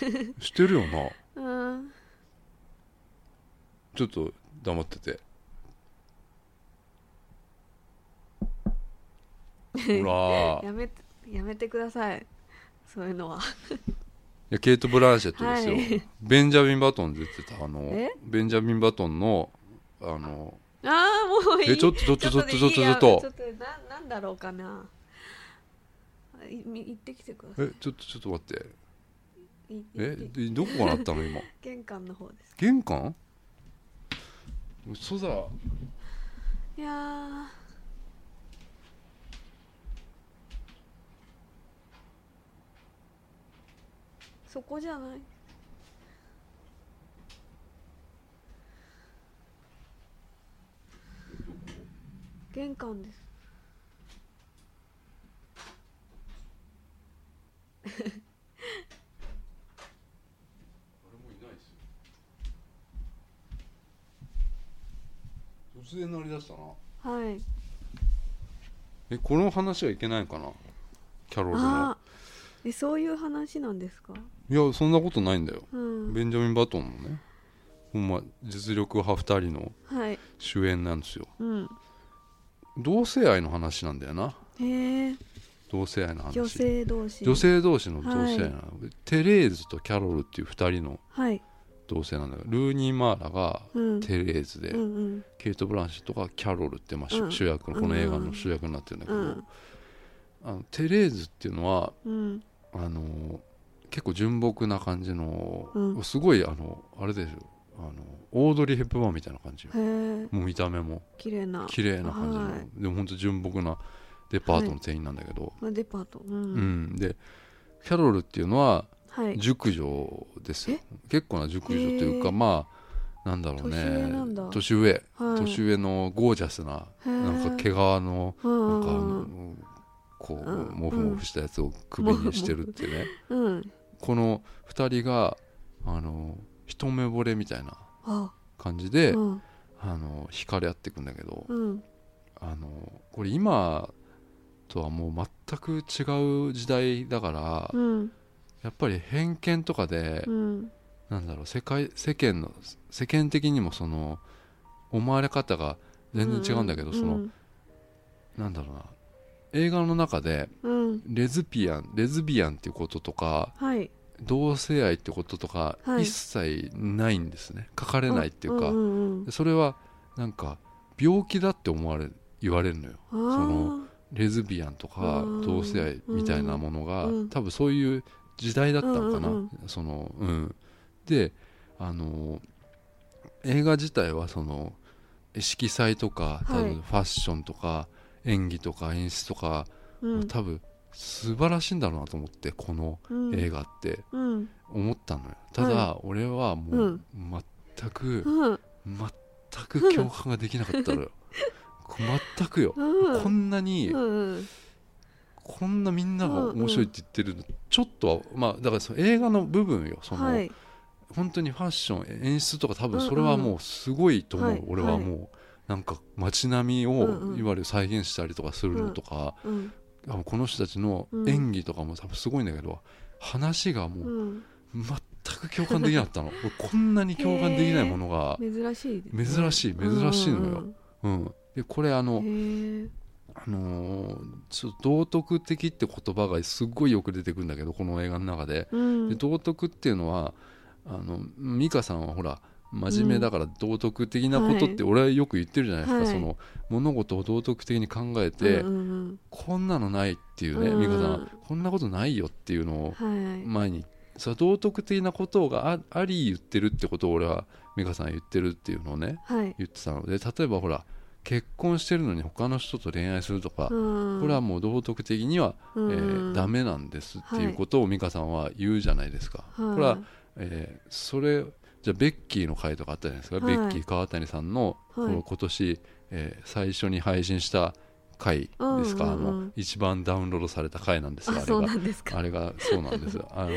知ってるよな。うん。ちょっと黙ってて。ほらやめてやめてくださいそういうのは。いやケイト・ブランシェットですよ、はい。ベンジャミン・バトン出てたあのえ？ベンジャミン・バトンのあのああもういい。えちょっとちょっとちょっとちょっとちょっとやちょっと。ななんだろうかな。行ってきてください。えちょっとちょっと待って。いえでどこが鳴ったの今？玄関の方です。玄関？嘘だ。いやそこじゃない。玄関です。突然鳴り出したな。はい。えこの話はいけないかな？キャロルの。えそういう話なんですか？いやそんなことないんだよ。うん。ベンジャミン・バトンのね。ほんま実力派2人のはい。主演なんですよ。うん。同性愛の話なんだよな。同性愛の話。女性同士。女性同士の同性愛はい。テレーズとキャロルっていう2人のはい。同性なんだけどルーニー・マーラがうん。テレーズで、うんうん。ケイト・ブランシェットがキャロルって、まあ主うん。主役のこの映画の主役になってるんだけど、うん。あのテレーズっていうのはうん。あの結構純朴な感じの、うん。すごいあのあれですよ。あのオードリー・ヘップバーンみたいな感じもう見た目も。綺麗な。綺麗な感じの、はい。でも本当純朴なデパートの店員なんだけど、まあデパート。ううん。んでキャロルっていうのははい。熟女ですよ。結構な熟女というかまあなんだろうね。年上なんだ。年上。のゴージャスななんか毛皮のうんなんかこううんモフモフしたやつを首にしてるってね。うんこの2人があの一目惚れみたいなあ。感じで、うん。あの惹かれ合っていくんだけど、うん。あのこれ今とはもう全く違う時代だから、うん。やっぱり偏見とかで、うん。なんだろう世界世間の世間的にもその思われ方が全然違うんだけど、そのなんだろうな映画の中でうん。レズピアンレズビアンっていうこととかはい。同性愛ってこととかはい。一切ないんですね、書かれないっていうか、んうんでそれはなんか病気だって思われ言われるのよ。そのレズビアンとかうん同性愛みたいなものが、うん多分そういう時代だったのかな、うんうんそのうん。であの映画自体はその色彩とかファッションとか演技とか演出とか、うん。多分素晴らしいんだろうなと思ってこのうん。映画って。うん。思ったのよ。ただ、俺はもう全く、うん。全く共感ができなかったのよ。全くよ、うん。こんなに、うんこんなみんなが面白いって言ってるの、ちょっとはまあだからその映画の部分よ。その、はい。本当にファッション演出とか多分それはもうすごいと思う、はい。俺はもう、なんか街並みをうんうん。いわゆる再現したりとかするのとか、うんあのこの人たちの演技とかも多分すごいんだけど、話がもううん。全く共感できなかったの。俺 こんなに共感できないものが、珍しいね。珍しい珍しいのよ。うんうん、でこれあの、あのーちょっと道徳的って言葉がすっごいよく出てくるんだけどこの映画の中で。うん。で道徳っていうのはあの美香さんはほら真面目だから道徳的なことって俺はよく言ってるじゃないですか、はい。その物事を道徳的に考えて、うんうんこんなのないっていうね、うん美香さんは。こんなことないよっていうのをうんはい。前に。それは道徳的なことがああり言ってるってことを俺は美香さんは言ってるっていうのをねはい。言ってたので例えばほら結婚してるのに他の人と恋愛するとか、ここれはもう道徳的には、えーダメなんですっていうことを美香さんは言うじゃないですか、これは、えーそれじゃあベッキーの回とかあったじゃないですか、はい。ベッキー川谷さんの、この今年、えー最初に配信した回ですか、うんうんうん。あの一番ダウンロードされた回なんですよあれが。あれがそうなんですよ。あの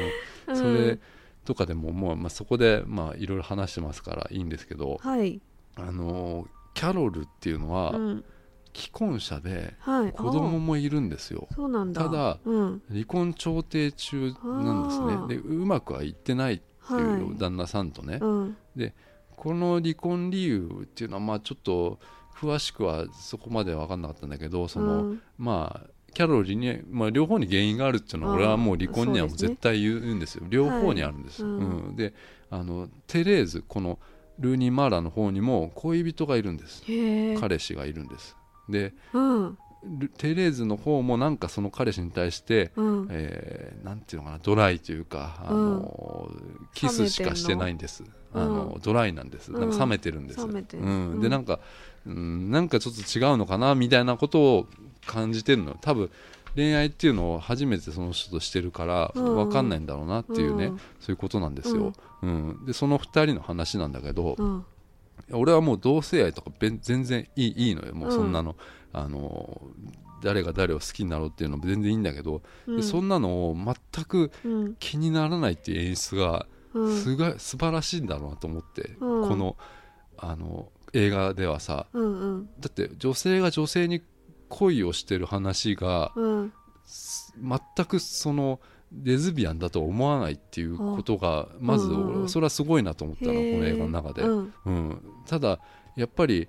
うん。それとかでももう、まあ、そこでまあいろいろ話してますからいいんですけど、はい。あのキャロルっていうのは、うん。既婚者ではい。子供あもいるんですよ。そうなんだ。ただうん。離婚調停中なんですね。でうまくはいってないっていうはい旦那さんとね、うん。この離婚理由っていうのはまあちょっと詳しくはそこまで分かんなかったんだけどその、うん。まあキャロルに、まあ、両方に原因があるっていうのは俺はもう離婚には絶対言うんですよ。両方にあるんです、はい。うん。うん。であのテレーズこのルーニー・マーラの方にも恋人がいるんです。彼氏がいるんです。でうん。ルテレーズの方もなんかその彼氏に対して、うん。えーなんていうのかなドライというか、あのキスしかしてないんです。あの、うん。ドライなんです。なんか冷めてるんです、うん。うん。でなんか、うん、なんかちょっと違うのかなみたいなことを感じてるの多分恋愛っていうのを初めてその人としてるからうん。分かんないんだろうなっていうね、うん。そういうことなんですよ、うん。でその2人の話なんだけど、うん。俺はもう同性愛とか全然いいいいのよ。もううんそんなの,、あの誰が誰を好きになろうっていうのも全然いいんだけど、うん。でそんなのを全くうん。気にならないっていう演出がうん。すが素晴らしいんだろうなと思って、うん。このあの映画ではさ。うんうん。だって女性が女性に恋をしてる話がうん。全くそのレズビアンだと思わないっていうことがまずそれはすごいなと思ったのこの映画の中で。うん。うん、ただやっぱり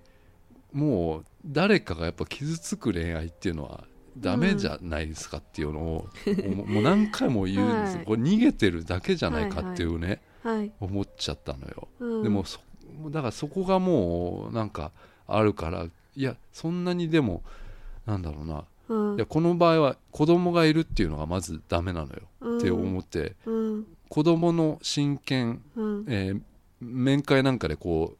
もう誰かがやっぱ傷つく恋愛っていうのはダメじゃないですかっていうのを、もうもう何回も言うんです、はい。これ逃げてるだけじゃないかっていうね、はい思っちゃったのよ、うんでもそだからそこがもうなんかあるからいやそんなにでもなんだろうな。うん。いやこの場合は子供がいるっていうのがまずダメなのよ、うん。って思って。うん。子供の親権うん。えー面会なんかでこ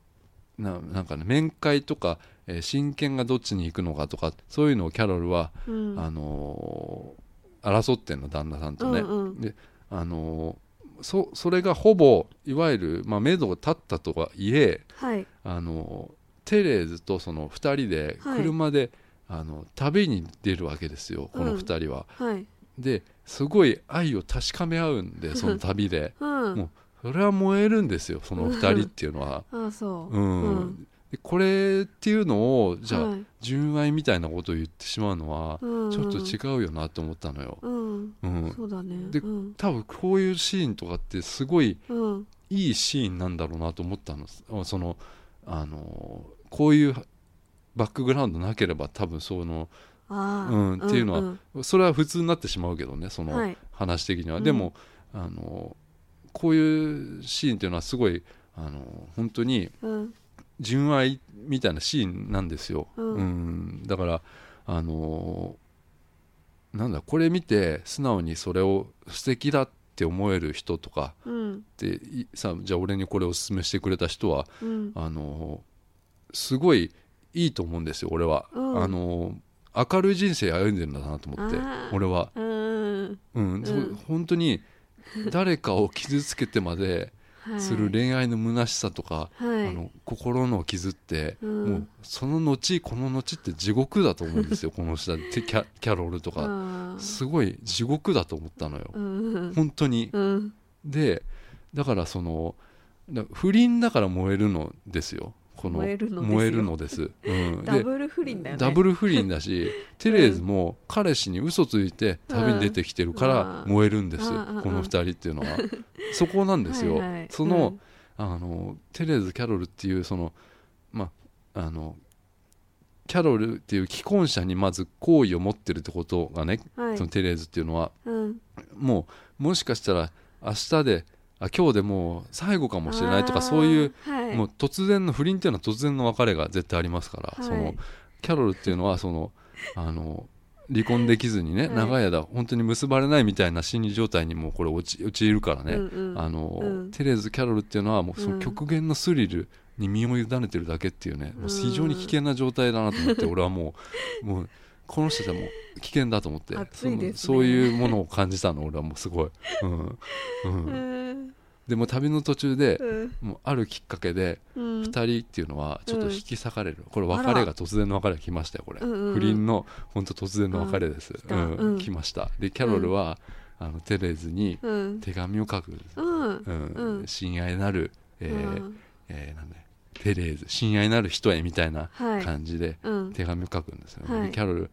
うななんかね面会とか、えー親権がどっちに行くのかとかそういうのをキャロルは、うん。あのー争ってんの旦那さんとね、うんうん。であのーそそれがほぼいわゆる、まあ、目処が立ったとはいえ、はい。あのーテレーズとその2人ではい。車で、あの旅に出るわけですよこの2人は。はい。ですごい愛を確かめ合うんでその旅で。うん。もうそれは燃えるんですよその2人っていうのは。あそう。うん。うん。でこれっていうのをじゃあ、はい。純愛みたいなことを言ってしまうのはうん。ちょっと違うよなと思ったのよ。うん。うん、そうだね。でうん。多分こういうシーンとかってすごいうん。いいシーンなんだろうなと思ったの。あそのあのこういうバックグラウンドなければ多分そのうんっていうのはんそれは普通になってしまうけどねそのはい。話的には、うん。でもあのこういうシーンっていうのはすごいあの本当にうん純愛みたいなシーンなんですよ、うん。うん。だからあのーなんだこれ見て素直にそれを素敵だって思える人とかうん。っていさじゃあ俺にこれをおすすめしてくれた人はうん。あのーすごいいいと思うんですよ俺は、うん。あのー明るい人生歩んでるんだなと思って俺は、うん。うん。本当に誰かを傷つけてまではいする恋愛の虚しさとか、はい。あの心の傷って、うん。もうその後この後って地獄だと思うんですよ この人はキャキャロルとか、すごい地獄だと思ったのよ、うん。本当に、うん。でだからそのだ不倫だから燃えるのですよこの燃えるのですうん、でダブル不倫だよね。ダブル不倫だし テレーズも彼氏に嘘ついて旅に出てきてるからうん。燃えるんです、うん。この二人っていうのは。そこなんですよ、はいはい。その、あのテレーズ・キャロルっていうそのまああのキャロルっていう既婚者にまず好意を持ってるってことがね、うんはい。そのテレーズっていうのは。うん。もうもしかしたら明日であ今日でもう最後かもしれないとかそういう、はい。もう突然の不倫っていうのは突然の別れが絶対ありますから、はい。そのキャロルっていうのはそのあの離婚できずにね、はい。長い間本当に結ばれないみたいな心理状態にもうこれ陥陥るからね、うんうん。あのうんテレーズ・キャロルっていうのはもうそのうん。極限のスリルに身を委ねてるだけっていうね、もう非常に危険な状態だなと思って、俺はもうもうこの人たちはもう危険だと思ってね。そういうものを感じたの俺はもうすごい、うん。う、うん。んでも旅の途中でうん。もうあるきっかけでうん。2人っていうのはちょっと引き裂かれる、これ別れが突然の別れが来ましたよこれ、不倫の本当突然の別れです、うん。うん。来ました。でキャロルは、あのテレーズにうん。手紙を書くうん。親愛なる、えーうん。えーなんだよテレーズ親愛なる人へみたいなはい。感じでうん。手紙を書くんですよ、はい。でキャロル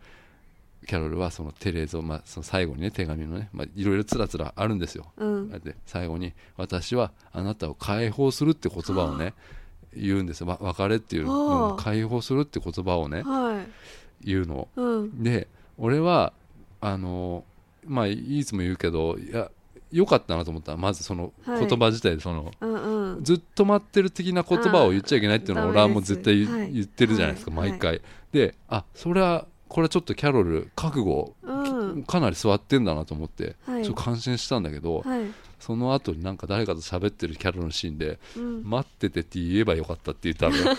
キャロルはそのテレーズを、まあ、その最後にね手紙のね、まあ、いろいろつらつらあるんですよ、うん。で最後に「私はあなたを解放する」って言葉をね言うんですよ。わ別れっていうの。はあ。解放するって言葉をねはい。言うの。うん。で俺はあのまあいつも言うけどいや良かったなと思った。まずそのはい。言葉自体でその、うんうん。ずっと待ってる的な言葉を言っちゃいけないっていうのはあー俺はもう絶対言,、ってるじゃないですか、はい。毎回、であそれはこれはちょっとキャロル覚悟、うん。かなり座ってんだなと思って、はい。ちょっと感心したんだけど、はい。その後になんか誰かと喋ってるキャロルのシーンでうん。待っててって言えばよかったって言ったのよ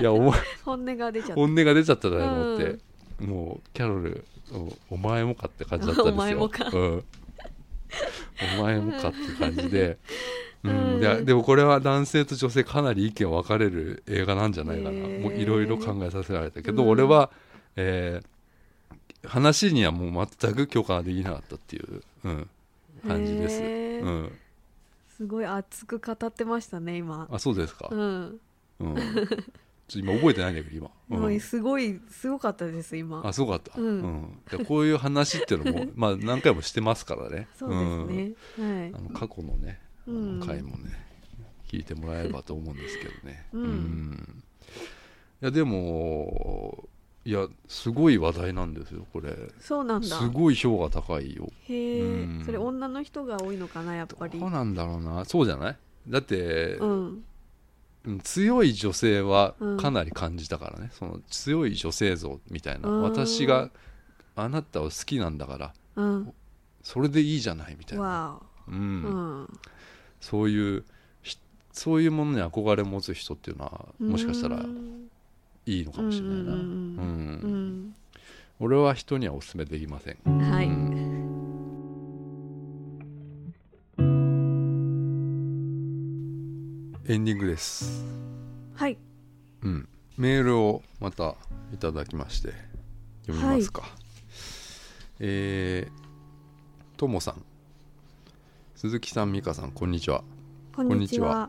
いやお前本音が出ちゃった。本音が出ちゃったなと思って、もうキャロルおお前もかって感じだったんですよ。うん、お前もかって感じで、うん。うん。ででもこれは男性と女性かなり意見分かれる映画なんじゃないかな、もういろいろ考えさせられたけど、うん。俺は、えー話にはもう全く共感できなかったっていう、うん、感じです、うん、すごい熱く語ってましたね今。あそうですか、うん。うん、ちょっと今覚えてないんだけど今、うん。すごいすごかったです今。あすごかった、うん。でこういう話っていうのも まあ何回もしてますからね。そうですね。はい。うんあの過去のね、回もね聞いてもらえればと思うんですけどね。うん。いやでもいやすごい話題なんですよこれ。そうなんだ。すごい評価高いよ。へえ、うん。それ女の人が多いのかなやっぱり。どうなんだろうな。そうじゃない？だって、うんうん強い女性はうん。かなり感じたからね、その強い女性像みたいな。うん。私があなたを好きなんだからうん。それでいいじゃないみたいな、わうん。ん。そういうひそういうものに憧れ持つ人っていうのはもしかしたらうんいいのかもしれないな、うん。うん。うん。俺は人にはお勧めできません。うん。はいエンディングです、はい。うん、メールをまたいただきまして読みますか、えーともさん。鈴木さん美香さんこんにちは。こんにちは。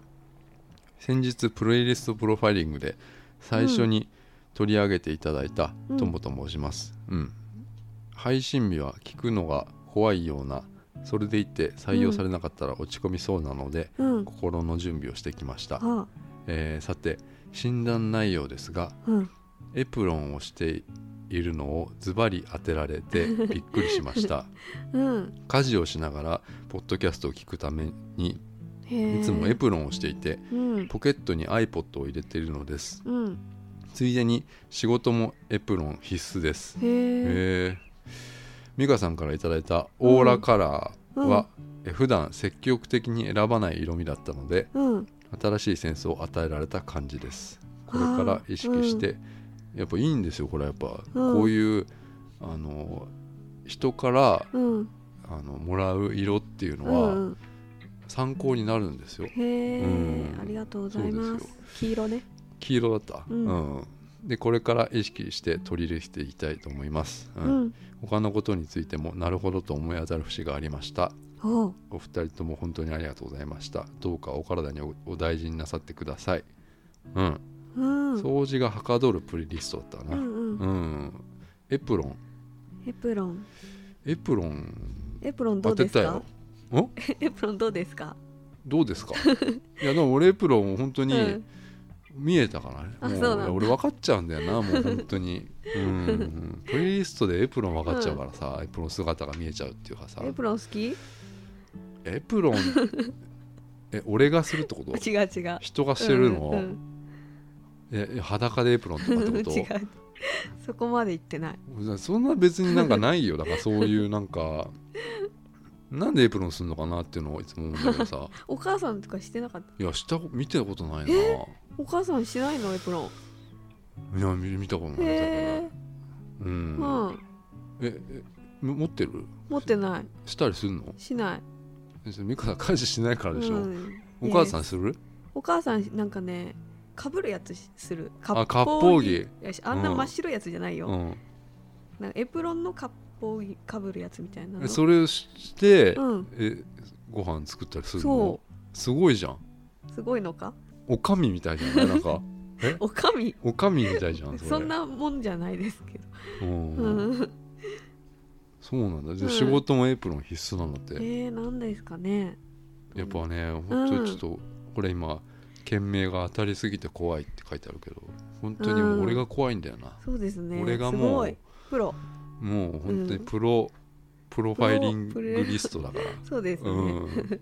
先日プレイリストプロファイリングで最初に取り上げていただいたうん。ともと申します、うん。配信日は聞くのが怖いようなそれでいて採用されなかったら落ち込みそうなので、うん。心の準備をしてきました、あえーさて診断内容ですがうん。エプロンをしているのをズバリ当てられて びっくりしました。うん。家事をしながらポッドキャストを聞くためにいつもエプロンをしていてうん。ポケットに iPod を入れているのです。うん。ついでに仕事もエプロン必須です。へえ美香さんからいただいたオーラカラーは、え普段積極的に選ばない色味だったのでうん。新しいセンスを与えられた感じです。これから意識して、やっぱいいんですよこれはやっぱ、こういうあの人からうん。あのもらう色っていうのうは、ん。参考になるんですよ。へえ、うん。ありがとうございまそうです黄色ね。黄色だった、うん。うんでこれから意識して取り入れていきたいと思います、ううん。ん、他のことについてもなるほどと思い当たる節がありました。おう。お二人とも本当にありがとうございました。どうかお体におお大事になさってください。うん、うん。掃除がはかどるプレイリストだったかな。うんうん。うん、エプロン。エプロン。エプロン。エプロンどうですか？エプロンどうですか？どうですか？いやでも俺エプロン本当にうん見えたからね、う俺分かっちゃうんだよなもう 本当に。うん。プレイリストでエプロン分かっちゃうからさ、エプロン姿が見えちゃうっていうかさ。エプロン好き？違うエプロンえ俺がするってこと？違う人がしてるの、うんうん。ええ裸でエプロンとかってこ 違う。そこまで言ってない。とそんな別になんかないよ。だからそういうなんかなんでエプロンするのかなっていうのをいつも思うんだけどさ。お母さんとかしてなかった？いやした見てたことないな。お母さんしないの？エプロン。いや見見たことないへえ。うん、うんええ持ってる？持ってない。したりするの？しない。美香さん家事しないからでしょ、うん。お母さんする？お母さんなんかねかぶるやつする。あ割烹着。あんな真っ白いやつじゃないよ、うん。なんかエプロンの割烹着かぶるやつみたいなそれをして、うん。えご飯作ったりするそのすごいじゃん。うすごいのか？おかみみたいじゃない？なんか。おかみ？おかみみたいじゃんそれ。そんなもんじゃないですけど、うん。うん、そうなんだ。仕事もエプロン必須なんだって、えー、なんですかね。やっぱね本当にちょっと、これ今件名が当たりすぎて怖いって書いてあるけど本当に俺が怖いんだよな、そうですね。俺がもうプロもう本当にうん。プロ、プロファイリングプロリストだから。そうですね、うん、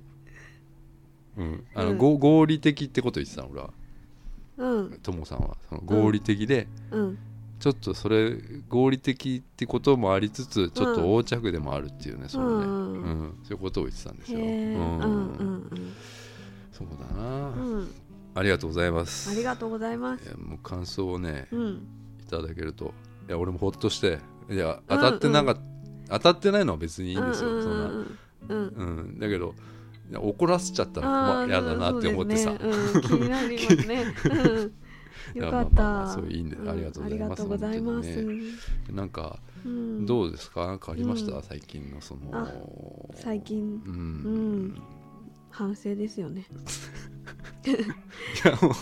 うん、あの、合理的ってこと言ってたの俺は。うん。ともさんは。その合理的で、うん。ちょっとそれ合理的ってこともありつつちょっと横着でもあるっていうね、そのね、ううん。んそういうことを言ってたんですへよ、えうんうんそうだな、うん。うんありがとうございます。ありがとうございます。もう感想をねうん。いただけると。いや俺もほっとしていや当たってなかっ当たってないのは別にいいんですよ、そんなうんうんうん。うん、だけど怒らせちゃったらあー嫌だなって思ってさ、ねうん、気になりますね、よかった、まあそういいんでありがとうございますなんかうん、どうですか？なんかありました、うん。最近のそあの最近。うん、うん。反省ですよね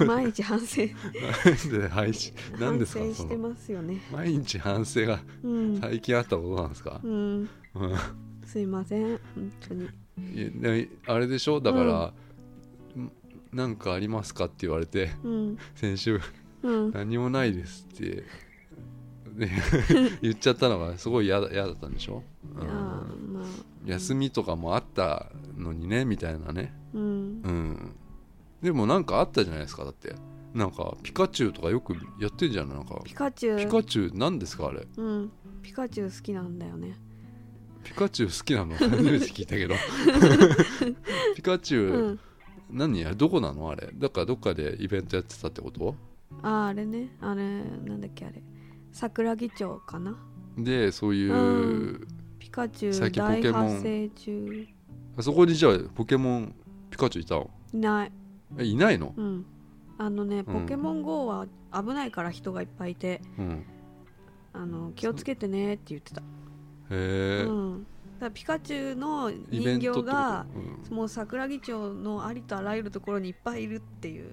毎日反省。で配信何ですか反省してますよね。毎日反省がうん、最近あったことなんですか、うん、うんすいません本当に。あれでしょ？だから、んなんかありますかって言われてうん。先週うん。何もないですって、ね、言っちゃったのがすごい嫌だ嫌だったんでしょ、うん。まあ。休みとかもあったのにねみたいなね。うん。うんでもなんかあったじゃないですかだって。なんかピカチュウとかよくやってんじゃんなんか。ピカチュウ？ピカチュウ何ですかあれ？うん。ピカチュウ好きなんだよね。ピカチュウ好きなの？初めて聞いたけど。ピカチュウ、うん。何？やどこなの？あれ。だからどっかでイベントやってたってこと？ああれね。あれなんだっけあれ。桜木町かな？でそういう、うピカチュ最ウ大近ポケモン。発生中。あそこにじゃあポケモンピカチュウいたの？いないえいないの？うん。あのねうん。ポケモン GO は危ないから人がいっぱいいて。うん。あの気をつけてねって言ってた、へえ、うん、だからピカチュウの人イベントってこと？形がうん。もう桜木町のありとあらゆるところにいっぱいいるっていう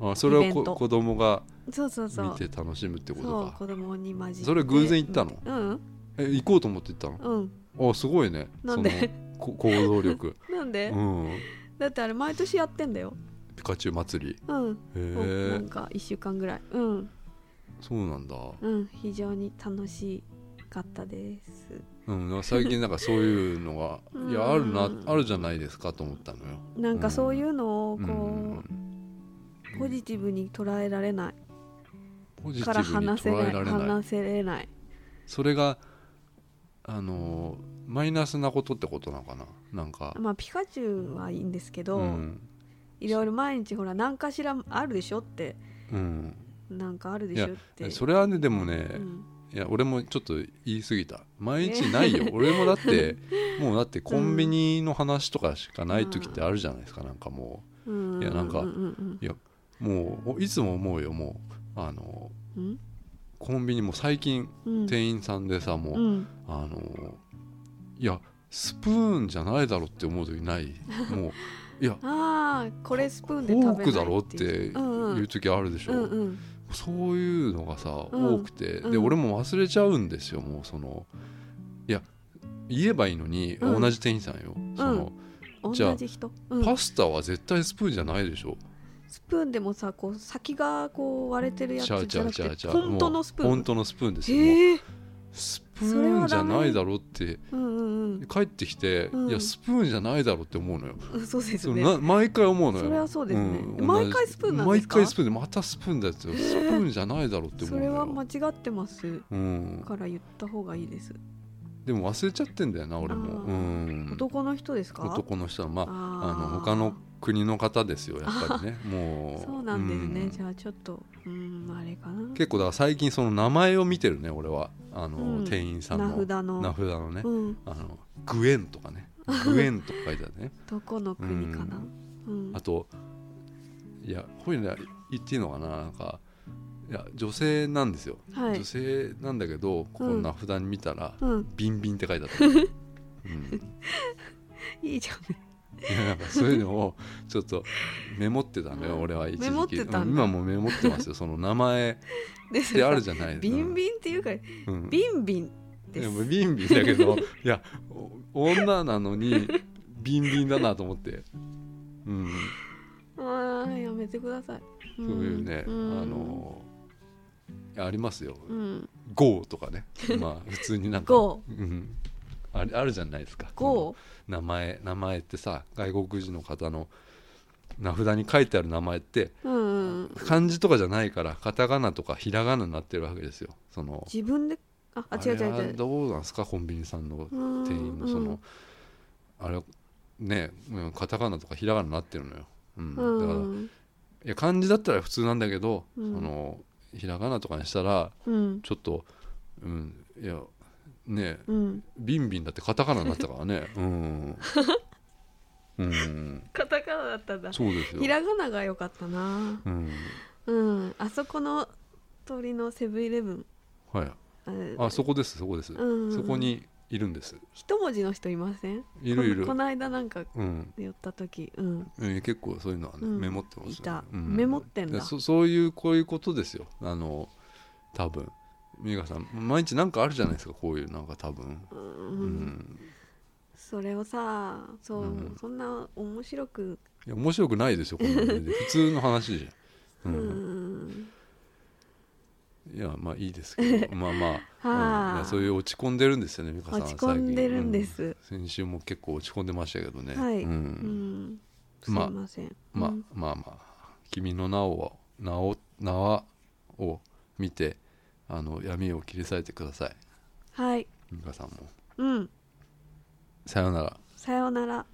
あそれをイベント。こ子供がそうそうそう。見て楽しむってことか。そう子供に混じって。それ偶然行ったの？うん。え行こうと思って行ったの？うん。あすごいね。なんで？そのこ行動力。なんで、うんだってあれ毎年やってんだよ。ピカチュウ祭り。うん。へえなんか1週間ぐらい。うん。そうなんだ。うん。非常に楽しかったです。うん。最近なんかそういうのが うん。いやあるなあるじゃないですかと思ったのよ。なんかそういうのをこう、うん。ポジティブに捉えられない。ポジティブに捉えられない。話せれない。それがあのーマイナスなことってことなのかな？なんか。まあピカチュウはいいんですけど、うん。いろいろ毎日ほら何かしらあるでしょって。うん。なんかあるでしょって。それはねでもね、うん。いや俺もちょっと言い過ぎた。毎日ないよ。俺もだってもうだってコンビニの話とかしかない時ってあるじゃないですか。なんかもう。ん。いやなんかうん。いやもういつも思うよもう。あのうん？コンビニも最近うん。店員さんでさもう、うん。あのいやスプーンじゃないだろって思う時ない。もういやああこれスプーンでフ食べないォークだろっいてううんうん。いう時あるでしょ、うんうん。そういうのがさ、うん。多くて。でうん。俺も忘れちゃうんですよもうそのいや言えばいいのに、うん。同じ店員さんよ、そのじゃあ同じ人、うん、パスタは絶対スプーンじゃないでしょ。スプーンでもさこう先がこう割れてるやつじゃなくて本当のスプーン？本当のスプーンですよ、えスプーンじゃないだろってうんうん帰ってきて、うん。いやスプーンじゃないだろって思うのよ、うんそうですそうねな毎回思うのよ。それはそうですね。ん毎回スプーンなん毎回スプーンでまたスプーンだよ。スプーンじゃないだろって思そうれのよ。は間違ってます。うん、から言った方がいいです。でも忘れちゃってんだよな俺も。うん。男の人ですか？男の人はまああの他の国の方ですよやっぱりね。もうそうなんですね、うん。じゃあちょっとうんあれかな。結構だから最近その名前を見てるね俺は。あの、うん。店員さんの。名札の。名札のね、うん。あのグエンとかね。グエンとか書いてあるね。どこの国かな。うん。あといやこういうの言っていいのかな。なんかいや女性なんですよ、はい。女性なんだけどここの名札に見たら、うん。ビンビンって書いてあった、うん、いいじゃんそういうのをちょっとメモってたのよ、うん。俺は一時期。今もメモってますよ その名前。ってあるじゃないビンビンっていうかうん、ビンビンです。もうビンビンだけど いやお女なのにビンビンだなと思って、うん、あーやめてください。そそういうね、ん。あのありますよ。うん「GO」とかね。まあ普通になんか、GO うん、あれあるじゃないですか。名前名前ってさ外国人の方の名札に書いてある名前ってうんうん漢字とかじゃないからカタカナとかひらがなになってるわけですよ。その自分で？ああ違う違う違う。どうなんですか？コンビニさんのうん店員のその、あれねうんカタカナとかひらがなになってるのよ、うん。うだからいんや漢字だったら普通なんだけど、うん。そのひらがなとかにしたらうん。ちょっとうんいやねうん。ビンビンだってカタカナになったからね。うん、うん、カタカナだったんだ。そうですよ。ひらがなが良かったな。うん。うん。あそこの通りのセブンイレブン。はい。あそこですそこです、うん。そこにいるんです。一文字の人いません？いるいる。ここの間なんかうん。寄った時。うん。えー結構そういうのはね、うん。メモってますよ、ね、いた。うん。メモってんだ。でそそういうこういうことですよ。あの多分美香さん毎日なんかあるじゃないですかこういうなんか多分。ううん、んそれをさそう、うん。そんな面白く。いや面白くないですよこんなのね。普通の話じゃん、う うん。んいやまあいいですけど。まあまあ、はあ。うん。いやそういう落ち込んでるんですよね美香さんは落ち込んでるんです、うん。先週も結構落ち込んでましたけどね。はい、ううん。ん、すいまあません、まあうん。まあまあ。君の名を名を縄を見てあの闇を切り裂いてください。はい。美香さんも。うん。さようなら。さようなら